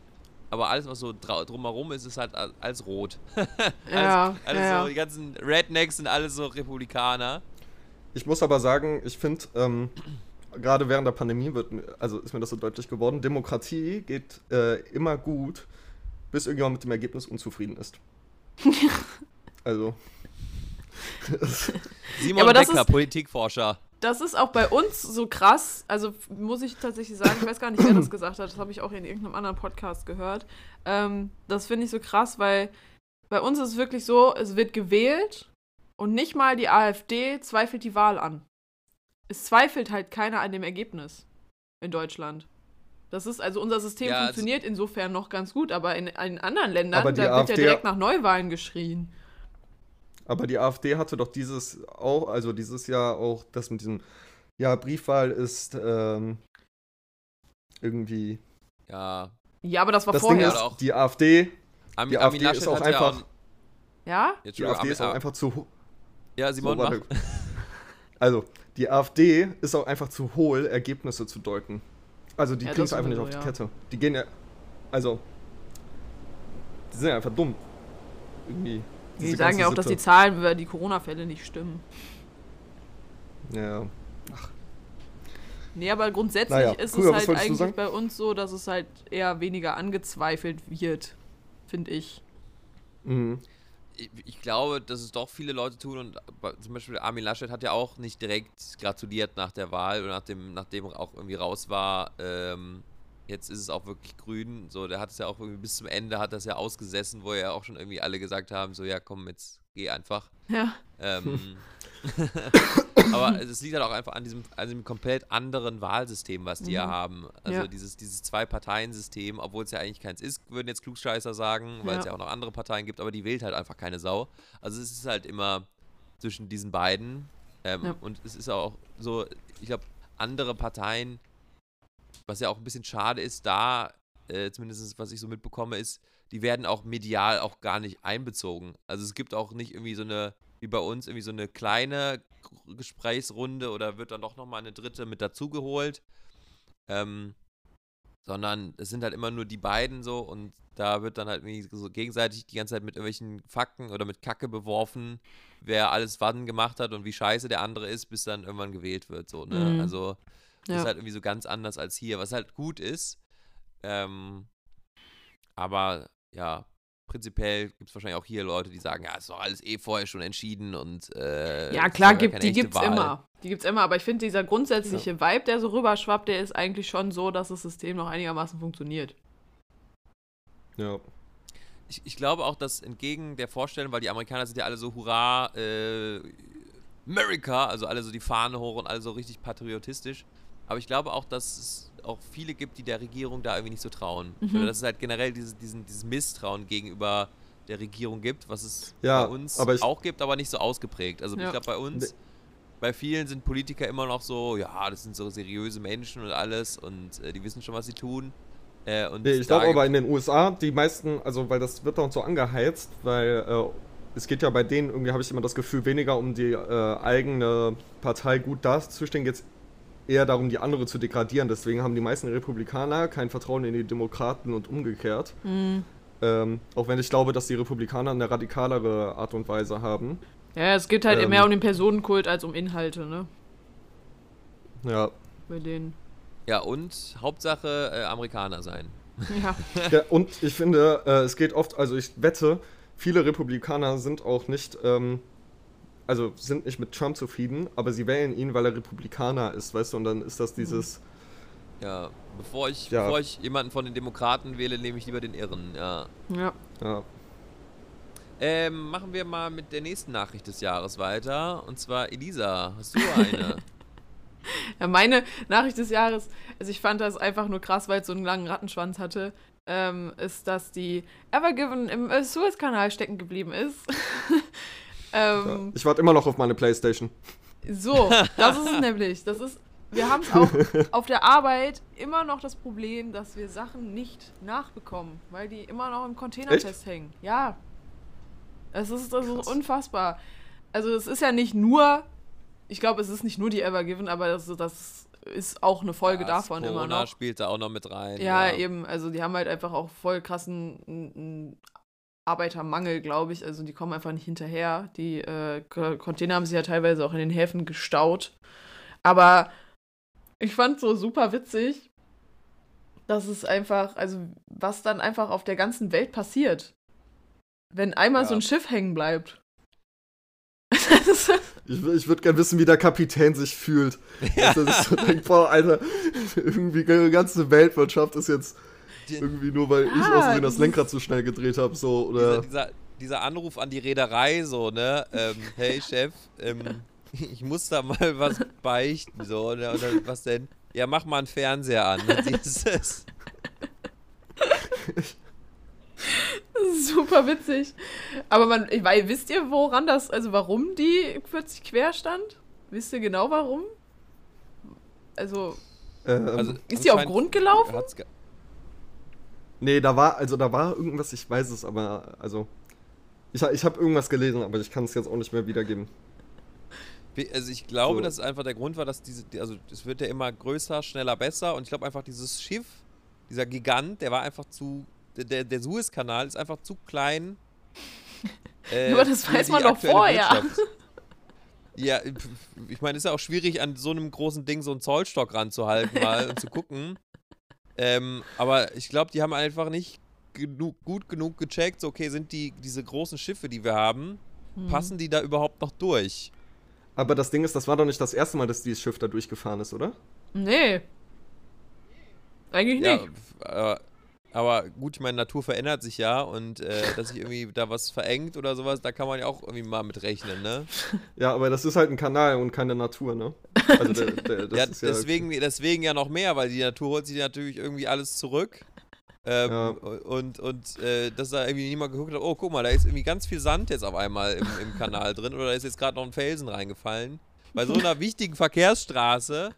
Aber alles, was so drumherum ist, ist halt al- als rot. ja, alles, alles ja, so, die ganzen Rednecks sind alles so Republikaner. Ich muss aber sagen, ich finde, ähm, gerade während der Pandemie wird, also ist mir das so deutlich geworden, Demokratie geht äh, immer gut, bis irgendjemand mit dem Ergebnis unzufrieden ist. also. Simon das Becker, ist- Politikforscher. Das ist auch bei uns so krass. Also muss ich tatsächlich sagen, ich weiß gar nicht, wer das gesagt hat. Das habe ich auch in irgendeinem anderen Podcast gehört. Ähm, das finde ich so krass, weil bei uns ist es wirklich so, es wird gewählt und nicht mal die AfD zweifelt die Wahl an. Es zweifelt halt keiner an dem Ergebnis in Deutschland. Das ist, also unser System Ja, funktioniert insofern noch ganz gut, aber in, in anderen Ländern, da wird ja AfD direkt nach Neuwahlen geschrien. Aber die AfD hatte doch dieses auch, also dieses Jahr auch das mit diesem, ja, Briefwahl ist ähm, irgendwie. Ja. Ja, aber das war Das vorher. Ding ist, auch- die AfD, Armin, die AfD ist auch ja einfach, ja? Die AfD ist auch einfach zu, Ja, Simon, So, mach. Also, die AfD ist auch einfach zu hohl, Ergebnisse zu deuten. Also, die Ja, kriegen es einfach nicht auf sowieso, die ja. Kette. Die gehen ja. Also. Die sind ja einfach dumm. Irgendwie. Die sagen ja auch, dass die. Zahlen über die Corona-Fälle nicht stimmen. Ja. Nee, aber grundsätzlich Naja, ist Krüger, es halt eigentlich bei uns so, dass es halt eher weniger angezweifelt wird, finde ich. Mhm. ich, ich glaube, dass es doch viele Leute tun und bei- zum Beispiel Armin Laschet hat ja auch nicht direkt gratuliert nach der Wahl oder nachdem, nachdem er auch irgendwie raus war. Ähm, jetzt ist es auch wirklich grün. So, der hat es ja auch irgendwie bis zum Ende hat das ja ausgesessen, wo ja auch schon irgendwie alle gesagt haben, so ja komm, jetzt geh einfach. Ja. Ähm, aber es liegt halt auch einfach an diesem, an diesem komplett anderen Wahlsystem, was die ja Mhm. haben. Also Ja. dieses, dieses Zwei-Parteien-System, obwohl es ja eigentlich keins ist, würden jetzt Klugscheißer sagen, weil es Ja. ja auch noch andere Parteien gibt, aber die wählt halt einfach keine Sau. Also es ist halt immer zwischen diesen beiden. Ähm, Ja. Und es ist auch so, ich glaube, andere Parteien was ja auch ein bisschen schade ist, da, äh, zumindest was ich so mitbekomme, ist, die werden auch medial auch gar nicht einbezogen. Also es gibt auch nicht irgendwie so eine, wie bei uns, irgendwie so eine kleine Gesprächsrunde oder wird dann doch nochmal eine dritte mit dazugeholt. Ähm, sondern es sind halt immer nur die beiden so und da wird dann halt irgendwie so gegenseitig die ganze Zeit mit irgendwelchen Fakten oder mit Kacke beworfen, wer alles wann gemacht hat und wie scheiße der andere ist, bis dann irgendwann gewählt wird. So, ne? Mhm. Also das Ja. ist halt irgendwie so ganz anders als hier, was halt gut ist. Ähm, aber ja, prinzipiell gibt es wahrscheinlich auch hier Leute, die sagen, ja, ist doch alles eh vorher schon entschieden und äh, Ja, klar, gibt, die gibt's Wahl. immer. Die gibt's immer, aber ich finde, dieser grundsätzliche Vibe, der so rüberschwappt, der ist eigentlich schon so, dass das System noch einigermaßen funktioniert. Ja. ich, ich glaube auch, dass entgegen der Vorstellung, weil die Amerikaner sind ja alle so Hurra, äh, America, also alle so die Fahne hoch und alle so richtig patriotisch. Aber ich glaube auch, dass es auch viele gibt, die der Regierung da irgendwie nicht so trauen. Mhm. Oder dass es halt generell diese, diesen, dieses Misstrauen gegenüber der Regierung gibt, was es Ja, bei uns aber ich- auch gibt, aber nicht so ausgeprägt. Also Ja. ich glaube, bei uns, bei vielen sind Politiker immer noch so, ja, das sind so seriöse Menschen und alles und äh, die wissen schon, was sie tun. Äh, und Nee, ich glaube aber in den USA, die meisten, also weil das wird dann so angeheizt, weil äh, es geht ja bei denen, irgendwie habe ich immer das Gefühl, weniger um die äh, eigene Partei gut dazustehen, geht es eher darum, die andere zu degradieren. Deswegen haben die meisten Republikaner kein Vertrauen in die Demokraten und umgekehrt. Ähm, auch wenn ich glaube, dass die Republikaner eine radikalere Art und Weise haben. Ja, es geht halt Ähm. mehr um den Personenkult als um Inhalte, ne? Ja. Bei denen. Ja, und Hauptsache äh, Amerikaner sein. Ja. ja und ich finde, äh, es geht oft, also ich wette, viele Republikaner sind auch nicht, ähm, also sind nicht mit Trump zufrieden, aber sie wählen ihn, weil er Republikaner ist, weißt du, und dann ist das dieses, Ja, bevor ich, Ja. bevor ich jemanden von den Demokraten wähle, nehme ich lieber den Irren, ja. ja. ja, Ähm, machen wir mal mit der nächsten Nachricht des Jahres weiter. Und zwar, Elisa, hast du eine? Ja, meine Nachricht des Jahres, also ich fand das einfach nur krass, weil es so einen langen Rattenschwanz hatte, ähm, ist, dass die Evergiven im äh, Suezkanal stecken geblieben ist. ähm, ich warte immer noch auf meine Playstation. So, das ist es nämlich. Das ist, wir haben auch auf der Arbeit immer noch das Problem, dass wir Sachen nicht nachbekommen, weil die immer noch im Container Echt? festhängen. Ja. Es ist, das ist Krass. unfassbar. Also es ist ja nicht nur, ich glaube, es ist nicht nur die Evergiven, aber das, das ist auch eine Folge Ja, das davon immer Corona noch. spielt da auch noch mit rein. Ja, eben, also die haben halt einfach auch voll krassen Arbeitermangel, glaube ich. Also die kommen einfach nicht hinterher. Die äh, Container haben sich ja teilweise auch in den Häfen gestaut. Aber ich fand so super witzig, dass es einfach, also was dann einfach auf der ganzen Welt passiert. Wenn einmal Ja. so ein Schiff hängen bleibt. Ich, ich würde gerne wissen, wie der Kapitän sich fühlt. Dass er sich so denkt, boah, Alter, irgendwie die ganze Weltwirtschaft ist jetzt irgendwie nur, weil ich Ja, aus Versehen das Lenkrad zu schnell gedreht habe, so, Dieser, oder... dieser, dieser Anruf an die Reederei, so, ne? Ähm, hey Chef, ähm, ich muss da mal was beichten, so, ne? Und dann, was denn? Ja, mach mal einen Fernseher an. Dieses, Das ist super witzig. Aber man, ich weiß, wisst ihr, woran das, also warum die plötzlich quer stand? Wisst ihr genau warum? Also, Ähm, also, ist die auf Grund gelaufen? hat's ge- Nee, da war, also da war irgendwas, ich weiß es, aber, also, ich, ich habe irgendwas gelesen, aber ich kann es jetzt auch nicht mehr wiedergeben. Wie- Also ich glaube, So. dass es einfach der Grund war, dass diese, die- also es wird ja immer größer, schneller, besser und ich glaube einfach dieses Schiff, dieser Gigant, der war einfach zu, der- der, Suezkanal ist einfach zu klein. äh, Aber das weiß man doch vorher. Wirtschaft. Ja, ich meine, es ist ja auch schwierig, an so einem großen Ding so einen Zollstock ranzuhalten mal und zu gucken. Ähm, aber ich glaube, die haben einfach nicht genug, gut genug gecheckt, so okay, sind die, diese großen Schiffe, die wir haben, Hm. passen die da überhaupt noch durch? Aber das Ding ist, das war doch nicht das erste Mal, dass dieses Schiff da durchgefahren ist, oder? Nee. Eigentlich Ja, nicht. f- äh, aber gut, ich meine, Natur verändert sich ja und äh, dass sich irgendwie da was verengt oder sowas, da kann man ja auch irgendwie mal mit rechnen, ne? Ja, aber das ist halt ein Kanal und keine Natur, ne? Also der, der, das ja, ist ja, deswegen, deswegen ja noch mehr, weil die Natur holt sich natürlich irgendwie alles zurück. Ähm, Ja. Und, und äh, dass da irgendwie niemand geguckt hat, oh, guck mal, da ist irgendwie ganz viel Sand jetzt auf einmal im, im Kanal drin oder da ist jetzt gerade noch ein Felsen reingefallen. Bei so einer wichtigen Verkehrsstraße.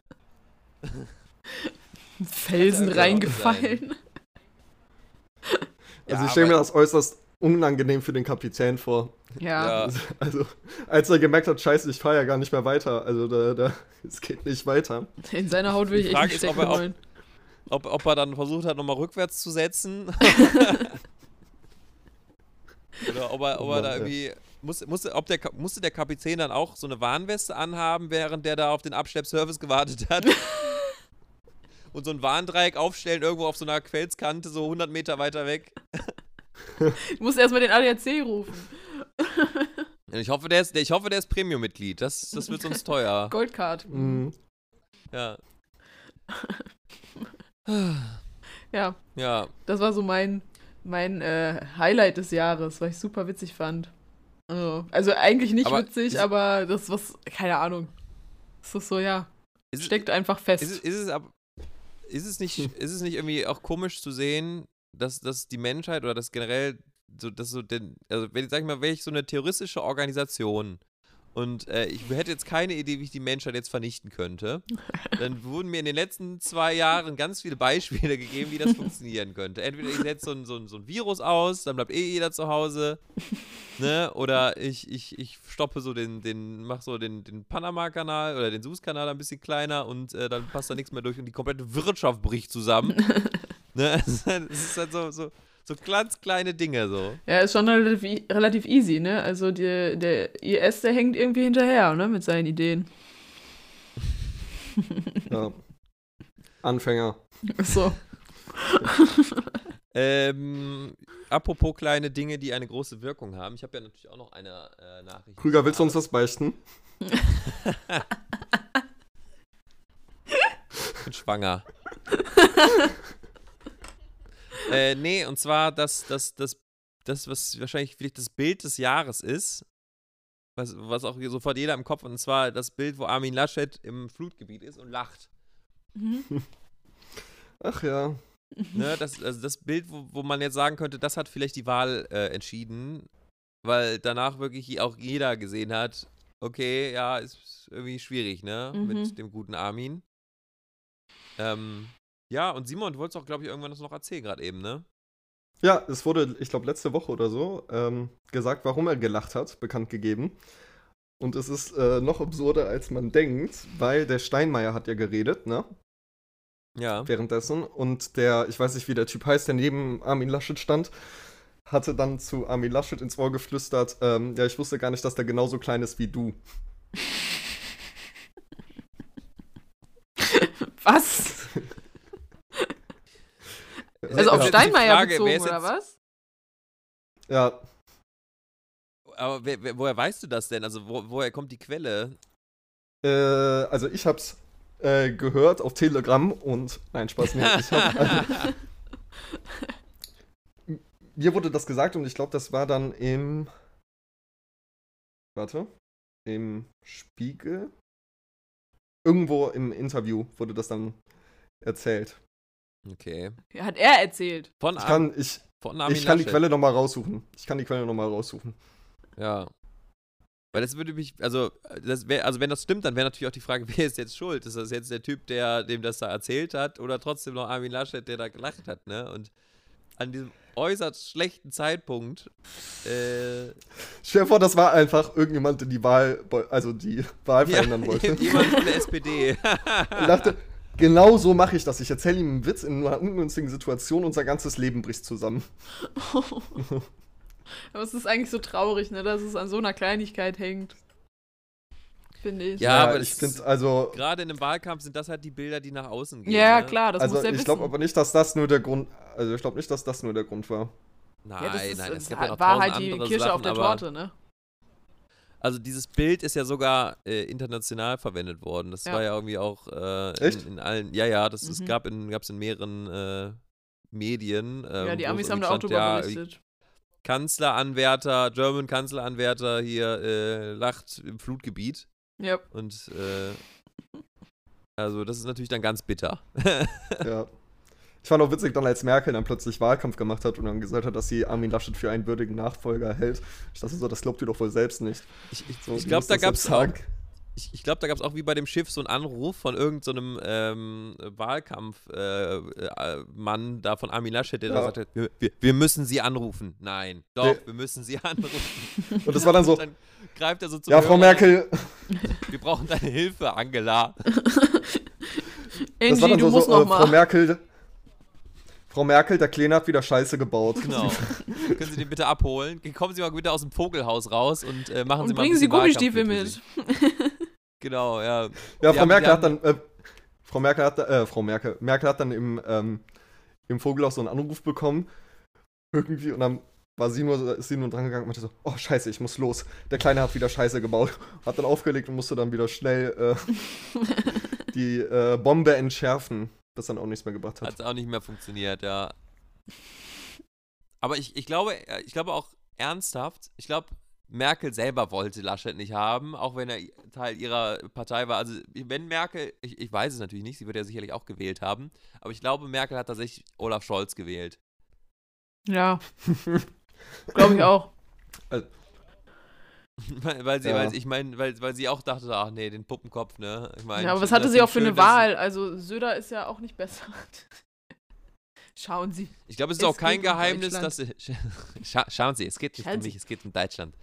Felsen reingefallen. Also Ja, ich stelle mir das äußerst unangenehm für den Kapitän vor. Ja. Ja. Also, als er gemerkt hat, scheiße, ich fahre ja gar nicht mehr weiter. Also, da, da, es geht nicht weiter. In seiner Haut würde ich echt nicht ist, ob stecken er auch- wollen. Ob, ob er dann versucht hat, nochmal rückwärts zu setzen. Oder ob er, ob er da irgendwie. Muss, musste, ob der, musste der Kapitän dann auch so eine Warnweste anhaben, während der da auf den Abschleppservice gewartet hat? Und so ein Warndreieck aufstellen irgendwo auf so einer Felskante, so 100 Meter weiter weg. Ich muss erstmal den ADAC rufen. Ich hoffe, der ist, ich hoffe, der ist Premium-Mitglied. Das, das wird sonst teuer. Goldcard. Mhm. Ja. Ja, Ja. das war so mein, mein äh, Highlight des Jahres, was ich super witzig fand. Also, also eigentlich nicht Aber witzig, aber das was, keine Ahnung. Es ist so, ja, Ist, es- steckt einfach fest. Ist, es- ist es ab, ist es nicht, ist es nicht irgendwie auch komisch zu sehen, dass, dass die Menschheit oder das generell so, dass so den, also wenn sag ich mal, ich so eine terroristische Organisation und äh, ich hätte jetzt keine Idee, wie ich die Menschheit jetzt vernichten könnte, dann wurden mir in den letzten zwei Jahren ganz viele Beispiele gegeben, wie das funktionieren könnte. Entweder ich setze so ein, so, ein, so ein Virus aus, dann bleibt eh jeder zu Hause, ne? Oder ich, ich, ich stoppe so den, den, mach so den, den Panama-Kanal oder den Suez-Kanal ein bisschen kleiner und äh, dann passt da nichts mehr durch und die komplette Wirtschaft bricht zusammen. ne? Es ist halt, so, so, so ganz kleine Dinge so. ja, ist schon relativ, relativ easy, ne? Also die, der IS, der hängt irgendwie hinterher, ne? Mit seinen Ideen. Ja. Anfänger. So. Ähm, apropos kleine Dinge, die eine große Wirkung haben. Ich habe ja natürlich auch noch eine äh, Nachricht. Krüger, willst du uns was beichten? Ich bin schwanger. äh, nee, und zwar das, das, das, das, was wahrscheinlich vielleicht das Bild des Jahres ist, was, was auch sofort jeder im Kopf, und zwar das Bild, wo Armin Laschet im Flutgebiet ist und lacht. Ach ja. Ne, das, also das Bild, wo, wo man jetzt sagen könnte, das hat vielleicht die Wahl äh, entschieden, weil danach wirklich auch jeder gesehen hat, okay, ja, ist irgendwie schwierig, ne, Mhm. mit dem guten Armin. Ähm, ja, und Simon, du wolltest auch, glaube ich, irgendwann das noch erzählen gerade eben, ne? Ja, es wurde, ich glaube, letzte Woche oder so ähm, gesagt, warum er gelacht hat, bekannt gegeben. Und es ist äh, noch absurder, als man denkt, weil der Steinmeier hat ja geredet, ne? Ja. Währenddessen. Und der, ich weiß nicht, wie der Typ heißt, der neben Armin Laschet stand, hatte dann zu Armin Laschet ins Ohr geflüstert, ähm, ja, ich wusste gar nicht, dass der genauso klein ist wie du. Was? Also auf Ja. Steinmeier Frage, bezogen, ist oder jetzt- was? Ja, Aber wer, wer, woher weißt du das denn? Also, wo, woher kommt die Quelle? äh, also ich hab's äh, gehört auf Telegram und, nein, Spaß, nee, ich hab, mir wurde das gesagt und ich glaube, das war dann im. Warte. Im Spiegel. Irgendwo im Interview wurde das dann erzählt. Okay. Hat er erzählt. Von, Ich kann, ich, von Armin ich kann die. Quelle nochmal raussuchen. Ich kann die Quelle nochmal raussuchen. Ja. Weil das würde mich, also, das wär, also wenn das stimmt, dann wäre natürlich auch die Frage, wer ist jetzt schuld? Ist das jetzt der Typ, der dem das da erzählt hat oder trotzdem noch Armin Laschet, der da gelacht hat, ne? Und an diesem äußerst schlechten Zeitpunkt, äh, Stell dir vor, das war einfach irgendjemand, der die Wahl, also die Wahl ja, verändern wollte. jemand von der SPD. Und dachte, genau so mache ich das. Ich erzähle ihm einen Witz in einer ungünstigen Situation und sein ganzes Leben bricht zusammen. Aber es ist eigentlich so traurig, ne, dass es an so einer Kleinigkeit hängt. Finde ich. Ja, aber ich finde, also, Gerade in einem Wahlkampf sind das halt die Bilder, die nach außen gehen. Ja, ne? klar, das also muss er ich glaube aber nicht, dass das nur der Grund, also ich glaube nicht, dass das nur der Grund war. Nein, ja, das ist, nein, das es gab war ja halt die Kirsche Sachen, auf der Torte, ne? Also dieses Bild ist ja sogar äh, international verwendet worden. Das Ja. war ja irgendwie auch äh, Echt? In, in allen, ja, ja, das es Mhm. gab in, gab's in mehreren äh, Medien. Ähm, ja, die wo Amis es haben da auch drüber ja, berichtet. Kanzleranwärter, German Kanzleranwärter hier äh, lacht im Flutgebiet. Ja. Und äh, also das ist natürlich dann ganz bitter. ja. Ich fand auch witzig, dann als Merkel dann plötzlich Wahlkampf gemacht hat und dann gesagt hat, dass sie Armin Laschet für einen würdigen Nachfolger hält. Ich dachte so, das glaubt ihr doch wohl selbst nicht. Ich, ich, So, ich glaube, da gab es auch. Ich, ich glaube, da gab es auch wie bei dem Schiff so einen Anruf von irgendeinem so ähm, Wahlkampfmann äh, äh, da von Armin Laschet, der da Ja. sagte, wir, wir, wir müssen sie anrufen. Nein, doch, Nee. wir müssen sie anrufen. Und das war dann so, Dann greift er so zum ja, Frau Hörer, Merkel, Wir brauchen deine Hilfe, Angela. das war Angie, dann du so, musst so äh, noch Frau. Merkel, Frau Merkel, der Kleine hat wieder Scheiße gebaut. Genau. Können Sie den bitte abholen? Kommen Sie mal bitte aus dem Vogelhaus raus und äh, machen Sie Und mal ein bringen Sie Gummistiefel mit. Sie. Genau, ja. Ja, Frau Merkel hat dann, äh, Frau Merkel hat, äh, Frau Merkel, Merkel hat dann im, ähm, im Vogelhaus so einen Anruf bekommen, irgendwie, und dann war sie nur, ist sie nur dran gegangen und meinte so, oh scheiße, ich muss los. Der Kleine hat wieder Scheiße gebaut. Hat dann aufgelegt und musste dann wieder schnell äh, die äh, Bombe entschärfen, das dann auch nichts mehr gebracht Hat hat. es auch nicht mehr funktioniert, ja. Aber ich, ich glaube, äh, ich glaube auch ernsthaft, ich glaube, Merkel selber wollte Laschet nicht haben, auch wenn er i- Teil ihrer Partei war. Also wenn Merkel, ich, ich weiß es natürlich nicht, sie wird ja sicherlich auch gewählt haben, aber ich glaube, Merkel hat tatsächlich Olaf Scholz gewählt. Ja. Glaube ich auch. weil, weil sie, Ja. weil sie- ich meine, weil, weil sie auch dachte, ach nee, den Puppenkopf, ne? Ich mein, Ja, aber was hatte sie auch für eine Wahl? Also Söder ist ja auch nicht besser. Schauen Sie. Ich glaube, es ist Es auch kein um Geheimnis, dass. Scha schauen Sie, es geht nicht Schauen um mich, es geht um Deutschland.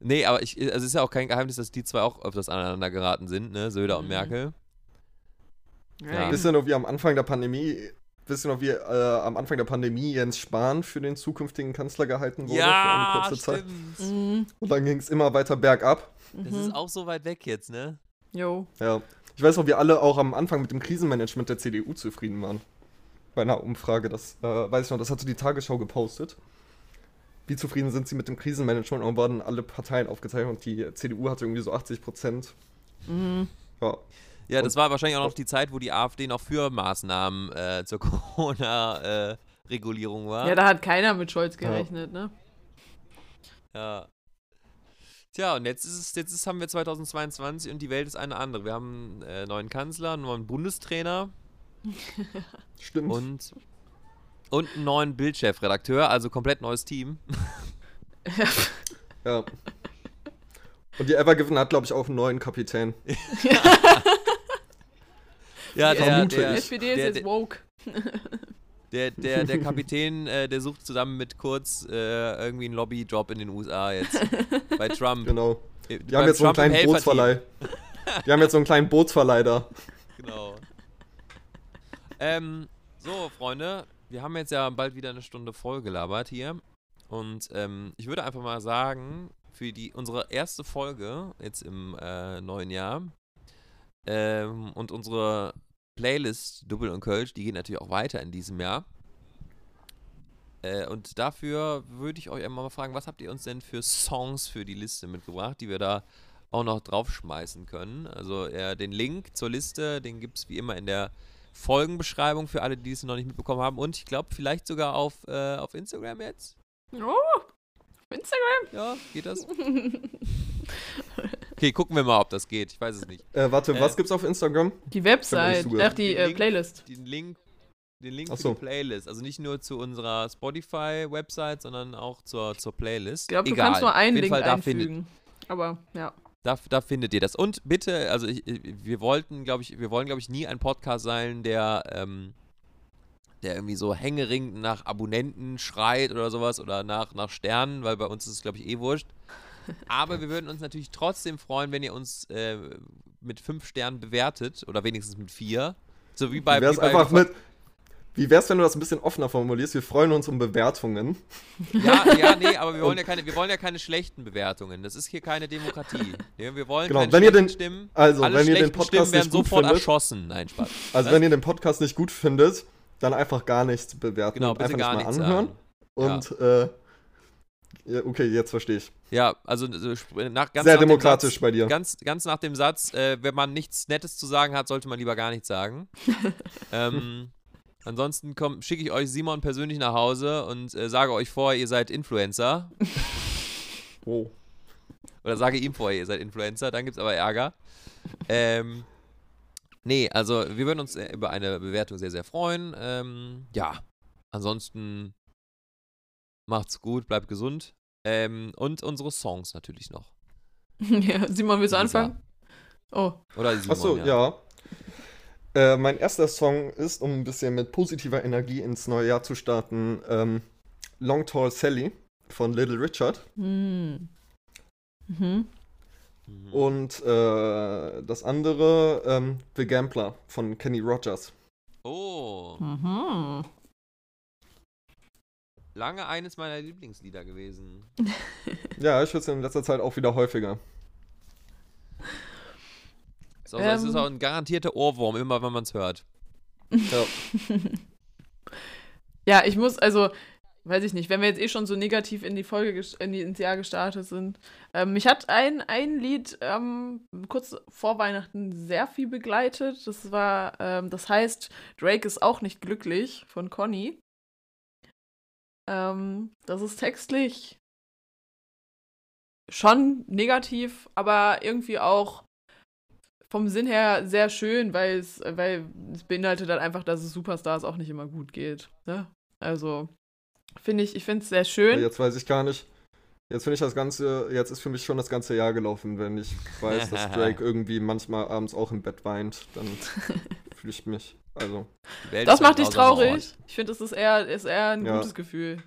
nee, aber ich, also es ist ja auch kein Geheimnis, dass die zwei auch öfters aneinander geraten sind, ne? Söder und Mhm. Merkel. Ja, Ja. eben. Wisst ihr noch, wie am Anfang der Pandemie, wisst ihr noch, wie äh, am Anfang der Pandemie Jens Spahn für den zukünftigen Kanzler gehalten wurde für Ja, eine kurze Zeit? stimmt. Mhm. Und dann ging es immer weiter bergab. Das ist auch so weit weg jetzt, ne? Jo. Ja. Ich weiß noch, wir alle auch am Anfang mit dem Krisenmanagement der CDU zufrieden waren. Bei einer Umfrage, das äh, weiß ich noch, das hatte die Tagesschau gepostet. Wie zufrieden sind sie mit dem Krisenmanagement? Und wurden alle Parteien aufgezeichnet und die CDU hatte irgendwie so 80 Prozent. Mhm. Ja. Ja, das Und- war wahrscheinlich auch noch die Zeit, wo die AfD noch für Maßnahmen äh, zur Corona-Regulierung war. Ja, da hat keiner mit Scholz gerechnet, ne? Ja. Tja, und jetzt ist es, jetzt ist, haben wir 2022 und die Welt ist eine andere. Wir haben einen äh, neuen Kanzler, einen neuen Bundestrainer Stimmt. und, und einen neuen Bildchefredakteur, also komplett neues Team. ja. Und die Evergiven hat, glaube ich, auch einen neuen Kapitän. Ja, der, Vermute der, Die ich. SPD ist der, jetzt woke. der, der, der Kapitän, äh, der sucht zusammen mit Kurz äh, irgendwie einen Lobbyjob in den USA jetzt. Bei Trump. Genau. Äh, Die haben jetzt so einen kleinen Bootsverleih. Die haben jetzt so einen kleinen Bootsverleih da. Genau. ähm, so, Freunde, wir haben jetzt ja bald wieder eine Stunde voll gelabert hier. Und ähm, ich würde einfach mal sagen, für die unsere erste Folge jetzt im äh, neuen Jahr ähm, und unsere Playlist Double und Kölsch, die geht natürlich auch weiter in diesem Jahr. Äh, und dafür würde ich euch einmal mal fragen, was habt ihr uns denn für Songs für die Liste mitgebracht, die wir da auch noch draufschmeißen können. Also äh, den Link zur Liste, den gibt es wie immer in der Folgenbeschreibung für alle, die es noch nicht mitbekommen haben. Und ich glaube, vielleicht sogar auf, äh, auf Instagram jetzt. Oh, Instagram. Ja, geht das? Okay, gucken wir mal, ob das geht. Ich weiß es nicht. Äh, warte, Äh, was gibt's auf Instagram? Die Website. Ach, die Den äh, Link- Playlist. Den Link, den Link so. die Playlist. Also nicht nur zu unserer Spotify-Website, sondern auch zur, zur Playlist. Ich glaube, du Egal. kannst nur Auf einen jeden Link Fall, da findet, einfügen. Aber ja. Da, da findet ihr das. Und bitte, also ich- wir wollten, glaube ich, wir wollen, glaube ich, nie ein Podcast sein, der, ähm, der irgendwie so hängeringend nach Abonnenten schreit oder sowas oder nach, nach Sternen, weil bei uns ist es, glaube ich, eh wurscht. Aber wir würden uns natürlich trotzdem freuen, wenn ihr uns äh, mit fünf Sternen bewertet oder wenigstens mit vier. So wie bei, Wie wär's wie bei einfach mit. Wie wär's, wenn du das ein bisschen offener formulierst? Wir freuen uns um Bewertungen. Ja, ja, nee, aber wir wollen ja keine, wir wollen ja keine schlechten Bewertungen. Das ist hier keine Demokratie. Ja, Wir wollen Genau, keine wenn ihr den- Stimmen. also, Alle wenn ihr den Podcast Stimmen werden nicht gut sofort findet- erschossen. Nein, Spaß. Also, Was? wenn ihr den Podcast nicht gut findet, dann einfach gar nichts bewerten Genau, bitte einfach gar nicht nichts anhören. sagen. Und, äh, ja, okay, jetzt verstehe ich. Ja, also so sp- nach, ganz Sehr nach dem demokratisch Satz, bei dir. Ganz, ganz nach dem Satz, äh, wenn man nichts Nettes zu sagen hat, sollte man lieber gar nichts sagen. ähm, ansonsten schicke ich euch Simon persönlich nach Hause und äh, sage euch vor, ihr seid Influencer. Oh. Oder sage ihm vorher, ihr seid Influencer, dann gibt es aber Ärger. Ähm, nee, also wir würden uns äh, über eine Bewertung sehr, sehr freuen. Ähm, ja, ansonsten macht's gut, bleibt gesund. Ähm, und unsere Songs natürlich noch. ja, Simon, willst du anfangen? Oh, Oder Simon, Achso, ja. Äh, mein erster Song ist, um ein bisschen mit positiver Energie ins neue Jahr zu starten, ähm, Long Tall Sally von Little Richard. hm. Mhm. Mhm. Und äh, das andere, ähm, The Gambler von Kenny Rogers. Oh, Mhm. Lange eines meiner Lieblingslieder gewesen. Ja, ich höre es in letzter Zeit auch wieder häufiger. So, also es Ähm. ist auch ein garantierter Ohrwurm, immer wenn man es hört. Ja. Ja, ich muss, also, weiß ich nicht, wenn wir jetzt eh schon so negativ in die Folge, in die, ins Jahr gestartet sind. Ähm, mich hat ein, ein Lied ähm, kurz vor Weihnachten sehr viel begleitet. Das war, ähm, das heißt, Drake ist auch nicht glücklich von Conny. Ähm, das ist textlich schon negativ, aber irgendwie auch vom Sinn her sehr schön, weil es, weil es beinhaltet halt einfach, dass es Superstars auch nicht immer gut geht. Ne? Also finde ich, ich finde es sehr schön. Jetzt weiß ich gar nicht. Jetzt finde ich das Ganze, jetzt ist für mich schon das ganze Jahr gelaufen, wenn ich weiß, dass Drake irgendwie manchmal abends auch im Bett weint, dann fühle ich mich. Also, Die Welt Das macht dich traurig. Ort. Ich finde, das ist eher, ist eher ein Ja. gutes Gefühl.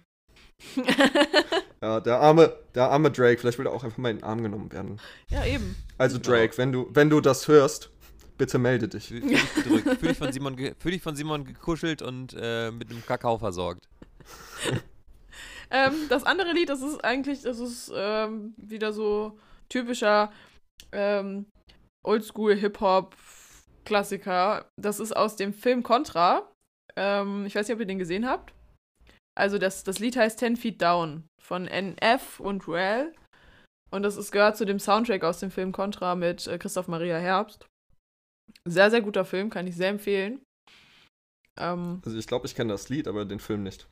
ja, der arme, der arme Drake, vielleicht will er auch einfach mal in den Arm genommen werden. ja, eben. Also Genau. Drake, wenn du, wenn du das hörst, bitte melde dich. Fühl, dich gedrückt. Fühl dich von Simon, fühl dich von Simon gekuschelt und äh, mit einem Kakao versorgt. Ähm, das andere Lied, das ist eigentlich, das ist ähm, wieder so typischer ähm, Oldschool-Hip-Hop-Klassiker. Das ist aus dem Film Contra. Ähm, ich weiß nicht, ob ihr den gesehen habt. Also das, das Lied heißt Ten Feet Down von NF und Rel. Und das ist, gehört zu dem Soundtrack aus dem Film Contra mit äh, Christoph Maria Herbst. Sehr, sehr guter Film, kann ich sehr empfehlen. Ähm, Also ich glaube, ich kenne das Lied, aber den Film nicht.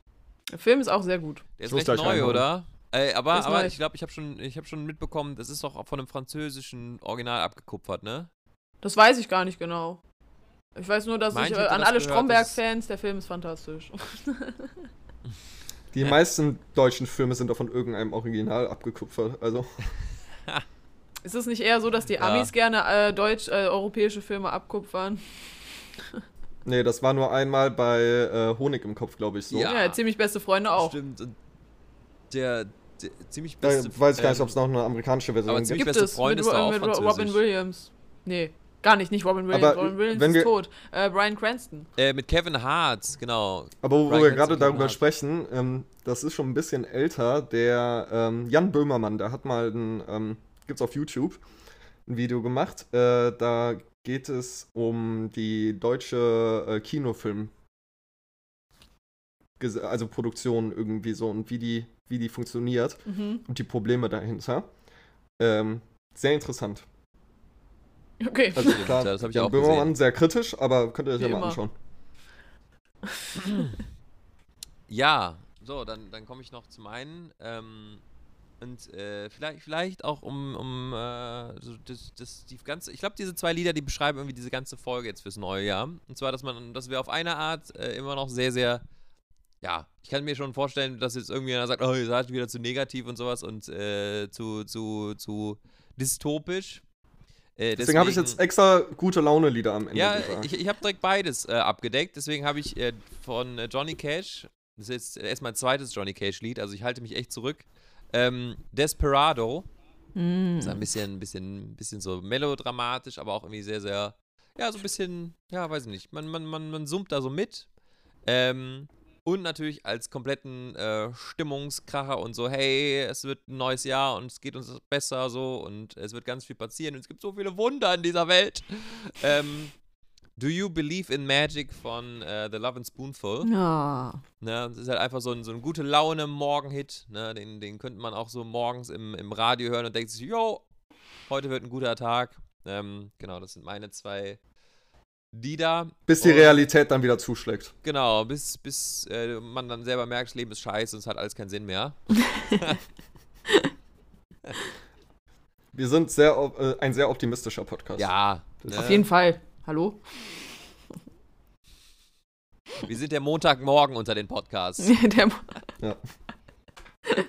der Film ist auch sehr gut. Der ist recht neu, reinhauen. oder? Äh, aber aber ich glaube, ich habe schon, ich hab schon mitbekommen, das ist doch von einem französischen Original abgekupfert, ne? Das weiß ich gar nicht genau. Ich weiß nur, dass Meint ich äh, an alle Stromberg-Fans, der Film ist fantastisch. Die meisten deutschen Filme sind doch von irgendeinem Original abgekupfert. Also, ist es nicht eher so, dass die Ja. Amis gerne äh, deutsch, äh, europäische Filme abkupfern? nee, das war nur einmal bei äh, Honig im Kopf, glaube ich, so. Ja. Ja, ziemlich beste Freunde auch. Stimmt. Der, der ziemlich Da beste. weiß ich gar nicht, ähm, ob es noch eine amerikanische Version aber gibt. ziemlich- Gibt beste es Freund mit, ist da auch mit Ro- Robin. Williams. Nee, gar nicht, nicht Robin Williams. Aber, Robin Williams wenn ist wir- tot. Äh, Brian Cranston. Äh, mit Kevin Hart, genau. Aber wo Brian wir gerade darüber Hart. sprechen, ähm, das ist schon ein bisschen älter. Der ähm, Jan Böhmermann, der hat mal ein, ähm, gibt's auf YouTube, ein Video gemacht. Äh, da geht es um die deutsche äh, Kinofilm. Also Produktion irgendwie so und wie die, wie die funktioniert Mhm. und die Probleme dahinter. Ähm, sehr interessant. Okay. Also klar, ja, das hab ich Jan auch Böhmermann gesehen. sehr kritisch, aber könnt ihr euch Wie ja mal immer. anschauen. Ja, so, dann, dann komme ich noch zu meinen. Ähm, und äh, vielleicht, vielleicht auch um, um äh, so das, das, die ganze, ich glaube, diese zwei Lieder, die beschreiben irgendwie diese ganze Folge jetzt fürs neue Jahr. Und zwar, dass man, dass wir auf eine Art äh, immer noch sehr, sehr, ja, ich kann mir schon vorstellen, dass jetzt irgendwie einer sagt, oh, ihr seid wieder zu negativ und sowas und äh, zu, zu, zu dystopisch. Äh, Deswegen habe ich jetzt extra gute Laune-Lieder am Ende ja, gesagt. ich, ich habe direkt beides äh, abgedeckt. Deswegen habe ich äh, von äh, Johnny Cash, das ist jetzt erst mein zweites Johnny Cash-Lied, also ich halte mich echt zurück. Ähm, Desperado. Mm. Ist ein bisschen, bisschen, bisschen so melodramatisch, aber auch irgendwie sehr, sehr, ja, so ein bisschen, ja, weiß ich nicht. Man, man, man, man summt da so mit. Ähm, und natürlich als kompletten äh, Stimmungskracher und so, hey, es wird ein neues Jahr und es geht uns besser so und es wird ganz viel passieren und es gibt so viele Wunder in dieser Welt. Ähm, Do You Believe in Magic von äh, The Love and Spoonful. Ja. Ne, das ist halt einfach so ein, so ein gute Laune Morgenhit. Ne, den, den könnte man auch so morgens im, im Radio hören und denkt sich, yo, heute wird ein guter Tag. Ähm, genau, das sind meine zwei Lieder. Bis die Realität dann wieder zuschlägt. Genau, bis, bis äh, man dann selber merkt, das Leben ist scheiße und es hat alles keinen Sinn mehr. Wir sind sehr, äh, ein sehr optimistischer Podcast. Ja. Ne, Auf jeden Fall. Hallo? Wir sind der Montagmorgen unter den Podcasts. Der, Ja.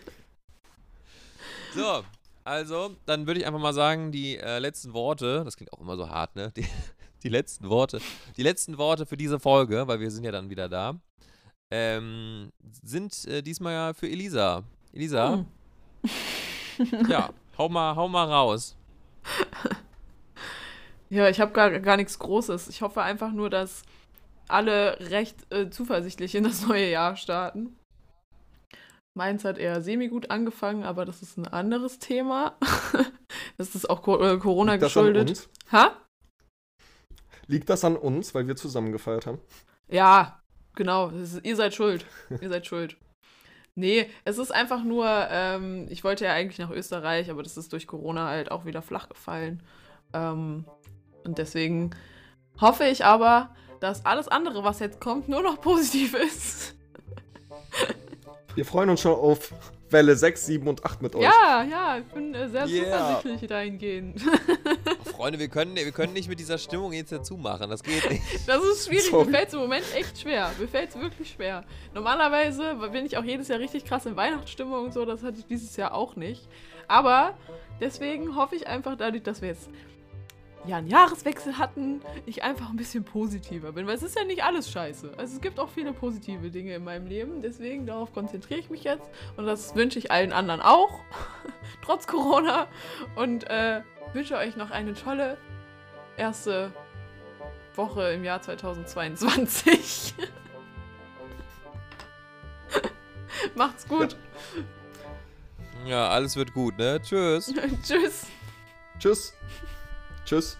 So, Also, dann würde ich einfach mal sagen, die äh, letzten Worte, das klingt auch immer so hart, ne? Die, die letzten Worte, die letzten Worte für diese Folge, weil wir sind ja dann wieder da, ähm, sind äh, diesmal ja für Elisa. Elisa, Hm. ja, hau mal, hau mal raus. Ja, ich habe gar, gar nichts Großes. Ich hoffe einfach nur, dass alle recht äh, zuversichtlich in das neue Jahr starten. Meins hat eher semi-gut angefangen, aber das ist ein anderes Thema. das ist auch Co äh, Corona Liegt geschuldet. Ha? Liegt das an uns, weil wir zusammen gefeiert haben? Ja, genau. Ist, ihr seid schuld. ihr seid schuld. Nee, es ist einfach nur, ähm, ich wollte ja eigentlich nach Österreich, aber das ist durch Corona halt auch wieder flach gefallen. Ähm, und deswegen hoffe ich aber, dass alles andere, was jetzt kommt, nur noch positiv ist. Wir freuen uns schon auf Welle 6, 7 und 8 mit euch. Ja, ja, ich bin äh, sehr Yeah. zuversichtlich dahingehend. Freunde, wir können, wir können nicht mit dieser Stimmung jetzt dazu machen. Das geht nicht. Das ist schwierig. Sorry. Mir fällt es im Moment echt schwer. Mir fällt es wirklich schwer. Normalerweise bin ich auch jedes Jahr richtig krass in Weihnachtsstimmung und so. Das hatte ich dieses Jahr auch nicht. Aber deswegen hoffe ich einfach dadurch, dass wir jetzt ja einen Jahreswechsel hatten, ich einfach ein bisschen positiver bin. Weil es ist ja nicht alles scheiße. Also es gibt auch viele positive Dinge in meinem Leben. Deswegen darauf konzentriere ich mich jetzt. Und das wünsche ich allen anderen auch. Trotz Corona. Und äh, wünsche euch noch eine tolle erste Woche im Jahr 2022. Macht's gut. Ja, alles wird gut, ne? Tschüss. Tschüss. Tschüss. Tschüss.